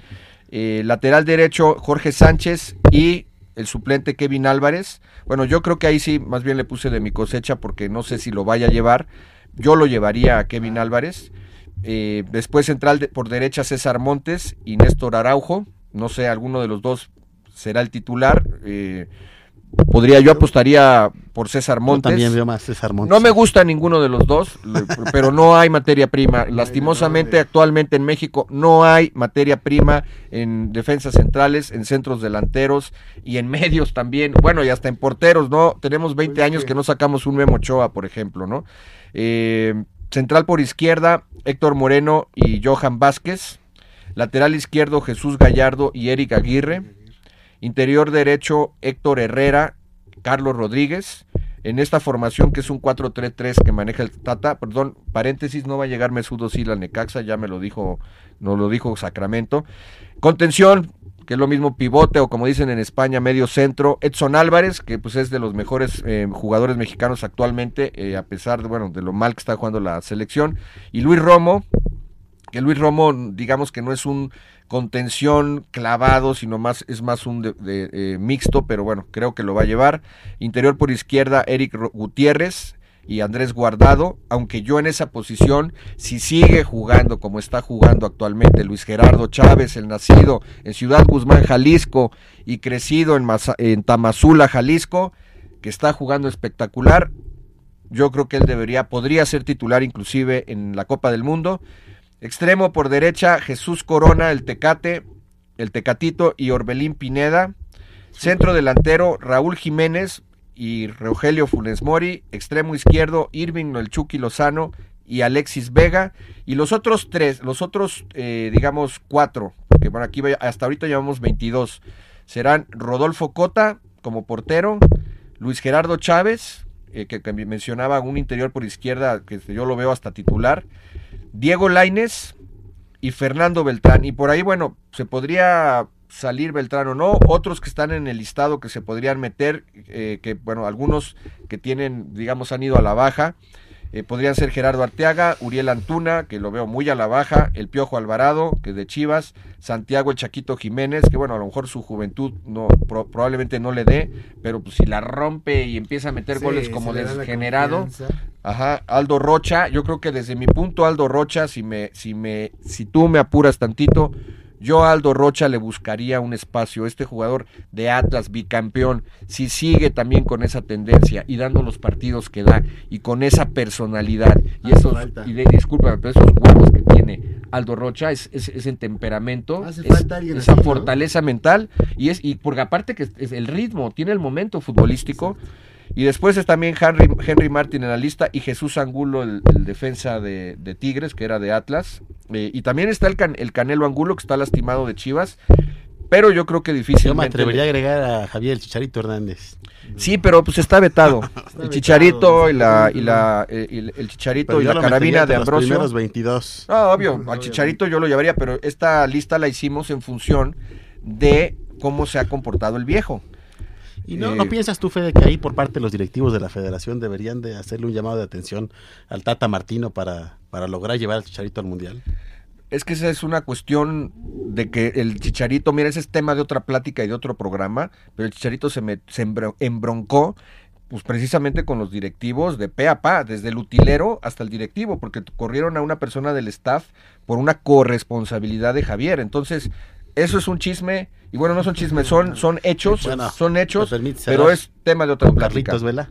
Speaker 1: Eh, lateral derecho, Jorge Sánchez y el suplente Kevin Álvarez. Bueno, yo creo que ahí sí, más bien le puse de mi cosecha porque no sé si lo vaya a llevar. Yo lo llevaría a Kevin Álvarez. Eh, después central de- por derecha César Montes y Néstor Araujo. No sé, alguno de los dos será el titular. Eh, podría, yo apostaría por César
Speaker 2: Yo
Speaker 1: Montes.
Speaker 2: también veo más César Montes.
Speaker 1: No me gusta ninguno de los dos, pero no hay materia prima. Lastimosamente, actualmente en México no hay materia prima en defensas centrales, en centros delanteros y en medios también. Bueno, y hasta en porteros, ¿no? Tenemos 20
Speaker 3: Pues
Speaker 1: años
Speaker 3: que-
Speaker 1: que no sacamos un Memo Ochoa, por ejemplo, ¿no? Eh, central por izquierda, Héctor Moreno y Johan Vázquez. Lateral izquierdo, Jesús Gallardo y Eric Aguirre. Interior derecho, Héctor Herrera, Carlos Rodríguez. En esta formación que es un 4-3-3 que maneja el Tata, perdón, paréntesis, no va a llegar Mesudo Sila al Necaxa, ya me lo dijo, nos lo dijo Sacramento. Contención, que es lo mismo pivote o como dicen en España, medio centro. Edson Álvarez, que pues es de los mejores eh, jugadores mexicanos actualmente, eh, a pesar de, bueno, de lo mal que está jugando la selección. Y Luis Romo, que Luis Romo, digamos que no es un contención clavado, sino más es más un de, eh, mixto, pero bueno, creo que lo va a llevar. Interior por izquierda, Eric Gutiérrez. y Andrés Guardado, aunque yo en esa posición, si sigue jugando como está jugando actualmente Luis Gerardo Chávez, el nacido en Ciudad Guzmán, Jalisco, y crecido en, Maza- en Tamazula, Jalisco, que está jugando espectacular, yo creo que él debería, podría ser titular inclusive en la Copa del Mundo. Extremo por derecha, Jesús Corona, el Tecate, el Tecatito y Orbelín Pineda. Centro delantero, Raúl Jiménez y Rogelio Funes Mori. Extremo izquierdo, Irving el Lozano y Alexis Vega. Y los otros tres, los otros, eh, digamos, cuatro, porque bueno, aquí hasta ahorita llevamos 22, serán Rodolfo Cota como portero, Luis Gerardo Chávez, eh, que, que mencionaba un interior por izquierda, que yo lo veo hasta titular, Diego Laines y Fernando Beltrán. Y por ahí, bueno, se podría salir Beltrán o no, otros que están en el listado que se podrían meter, eh, que bueno, algunos que tienen, digamos, han ido a la baja. Eh, podrían ser Gerardo Arteaga, Uriel Antuna, que lo veo muy a la baja, el Piojo Alvarado, que es de Chivas, Santiago el Chaquito Jiménez, que bueno, a lo mejor su juventud no pro- probablemente no le dé, pero pues si la rompe y empieza a meter
Speaker 3: Sí,
Speaker 1: goles como desgenerado. Ajá, Aldo Rocha, yo creo que desde mi punto Aldo Rocha, si me, si me, si tú me apuras tantito, yo a Aldo Rocha le buscaría un espacio. Este jugador de Atlas, bicampeón, si sigue también con esa tendencia y dando los partidos que da y con esa personalidad y esos,
Speaker 3: falta.
Speaker 1: y de, discúlpame, pero esos huevos que tiene Aldo Rocha es, es, es en temperamento,
Speaker 3: Hace
Speaker 1: es,
Speaker 3: falta alguien
Speaker 1: esa
Speaker 3: así, ¿no?
Speaker 1: fortaleza mental y es y porque aparte que es- es el ritmo, tiene el momento futbolístico. Y después es también Henry, Henry Martin en la lista y Jesús Angulo, el, el defensa de, de Tigres, que era de Atlas. Eh, y también está el, Can- el Canelo Angulo, que está lastimado de Chivas. Pero yo creo que
Speaker 2: Yo me
Speaker 1: difícilmente.
Speaker 2: atrevería a agregar a Javier el Chicharito Hernández.
Speaker 1: Sí, pero pues está vetado. el
Speaker 3: vetado,
Speaker 1: Chicharito y la, y la, eh, y el, el Chicharito
Speaker 2: Pero
Speaker 1: y la carabina de
Speaker 2: entre los
Speaker 1: Ambrosio.
Speaker 2: primeros 22.
Speaker 1: No, obvio, al Chicharito yo lo llevaría, pero esta lista la hicimos en función de cómo se ha comportado el viejo.
Speaker 2: ¿Y no,
Speaker 1: Eh,
Speaker 2: no piensas tú, Fede, que ahí por parte de los directivos de la federación deberían de hacerle un llamado de atención al Tata Martino para, para lograr llevar al Chicharito al Mundial?
Speaker 1: Es que esa es una cuestión de que el Chicharito, mira, ese es tema de otra plática y de otro programa, pero el Chicharito se, me, se embro- embroncó pues precisamente con los directivos de pe a pa, desde el utilero hasta el directivo, porque corrieron a una persona del staff por una corresponsabilidad de Javier. Entonces, eso es un chisme, y bueno, no son chismes, son, son hechos,
Speaker 2: Bueno,
Speaker 1: son hechos,
Speaker 2: ¿me permites
Speaker 1: pero es tema de otra plática.
Speaker 2: Carlitos Vela.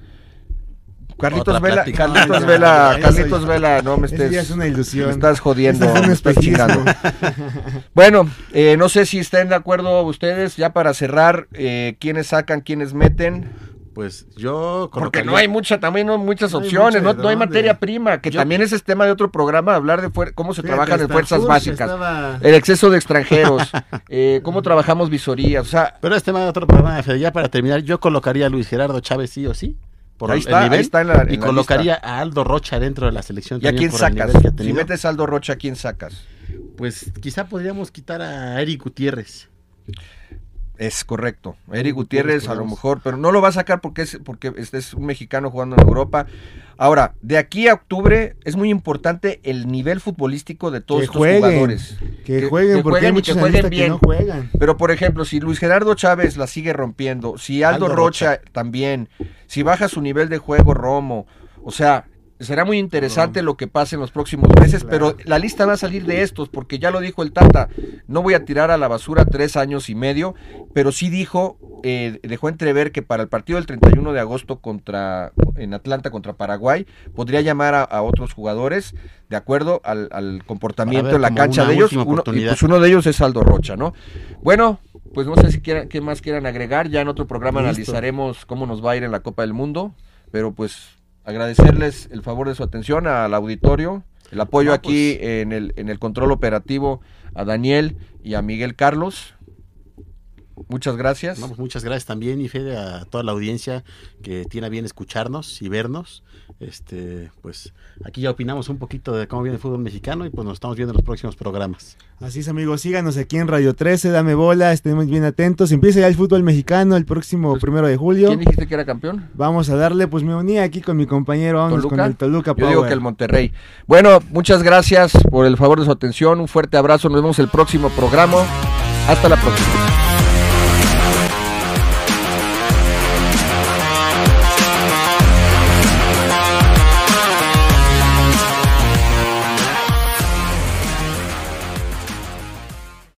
Speaker 1: Carlitos
Speaker 2: Otra
Speaker 1: Vela,
Speaker 2: plática.
Speaker 1: Carlitos
Speaker 3: ya,
Speaker 1: Vela, Carlitos Vela, no me estés,
Speaker 3: es una ilusión.
Speaker 1: me estás jodiendo,
Speaker 3: es un
Speaker 1: me estás chingando. Bueno, eh, no sé si estén de acuerdo ustedes, ya para cerrar, eh, quiénes sacan, quiénes meten,
Speaker 2: Pues yo
Speaker 1: porque no hay mucha, también no hay muchas opciones, no, no hay materia prima, que
Speaker 2: Yo-
Speaker 1: también ese es tema de otro programa, hablar de cómo se trabajan en fuerzas básicas,
Speaker 3: estaba-
Speaker 1: el exceso de extranjeros, eh, cómo trabajamos visorías, o sea,
Speaker 2: Pero es tema de otro programa, Fede. Ya para terminar, yo colocaría a Luis Gerardo Chávez sí o sí. Por
Speaker 1: Ahí
Speaker 2: el
Speaker 1: está, ahí
Speaker 2: nivel,
Speaker 1: está en la- en
Speaker 2: y
Speaker 1: la
Speaker 2: colocaría a Aldo Rocha dentro de la selección.
Speaker 1: ¿y a quién sacas? Si metes a Aldo Rocha, ¿a quién sacas?
Speaker 2: Pues quizá podríamos quitar a Eric Gutiérrez.
Speaker 1: Es correcto. Eric Gutiérrez a lo mejor, pero no lo va a sacar porque es porque este es un mexicano jugando en Europa. Ahora, de aquí a octubre es muy importante el nivel futbolístico de todos
Speaker 3: Que
Speaker 1: estos
Speaker 3: jueguen,
Speaker 1: jugadores.
Speaker 3: Que,
Speaker 1: Que-
Speaker 3: jueguen,
Speaker 1: que
Speaker 3: porque
Speaker 1: jueguen
Speaker 3: hay muchos
Speaker 1: que jueguen
Speaker 3: que
Speaker 1: bien.
Speaker 3: no juegan.
Speaker 1: Pero por ejemplo, si Luis Gerardo Chávez la sigue rompiendo, si Aldo,
Speaker 2: Aldo
Speaker 1: Rocha,
Speaker 2: Rocha.
Speaker 1: también, si baja su nivel de juego Romo, o sea, será muy interesante lo que pase en los próximos meses, pero la lista va a salir de estos, porque ya lo dijo el Tata, no voy a tirar a la basura tres años y medio, pero sí dijo, eh, dejó entrever que para el partido del 31 de agosto contra en Atlanta contra Paraguay, podría llamar a, a otros jugadores de acuerdo al, al comportamiento en la cancha de ellos. Uno, y pues uno de ellos es Aldo Rocha, ¿no? Bueno, pues no sé si quieran, qué más quieran agregar. Ya en otro programa
Speaker 3: Listo.
Speaker 1: analizaremos cómo nos va a ir en la Copa del Mundo. Pero pues agradecerles el favor de su atención al auditorio, el apoyo aquí
Speaker 2: pues.
Speaker 1: en, el, en el control operativo a Daniel y a Miguel Carlos. Muchas gracias.
Speaker 2: Vamos, muchas gracias también, y Fede, a toda la audiencia que tiene a bien escucharnos y vernos. Este, pues aquí ya opinamos un poquito de cómo viene el fútbol mexicano y pues nos estamos viendo en los próximos programas.
Speaker 3: Así es, amigos, síganos aquí en Radio 13, dame bola, estemos bien atentos. Empieza ya el fútbol mexicano el próximo
Speaker 1: Pues,
Speaker 3: primero de julio.
Speaker 1: ¿Quién dijiste que era campeón?
Speaker 3: Vamos a darle, pues me uní aquí con mi compañero, vamos con el Toluca
Speaker 1: Yo digo que el Monterrey. Bueno, muchas gracias por el favor de su atención. Un fuerte abrazo. Nos vemos el próximo programa. Hasta la próxima.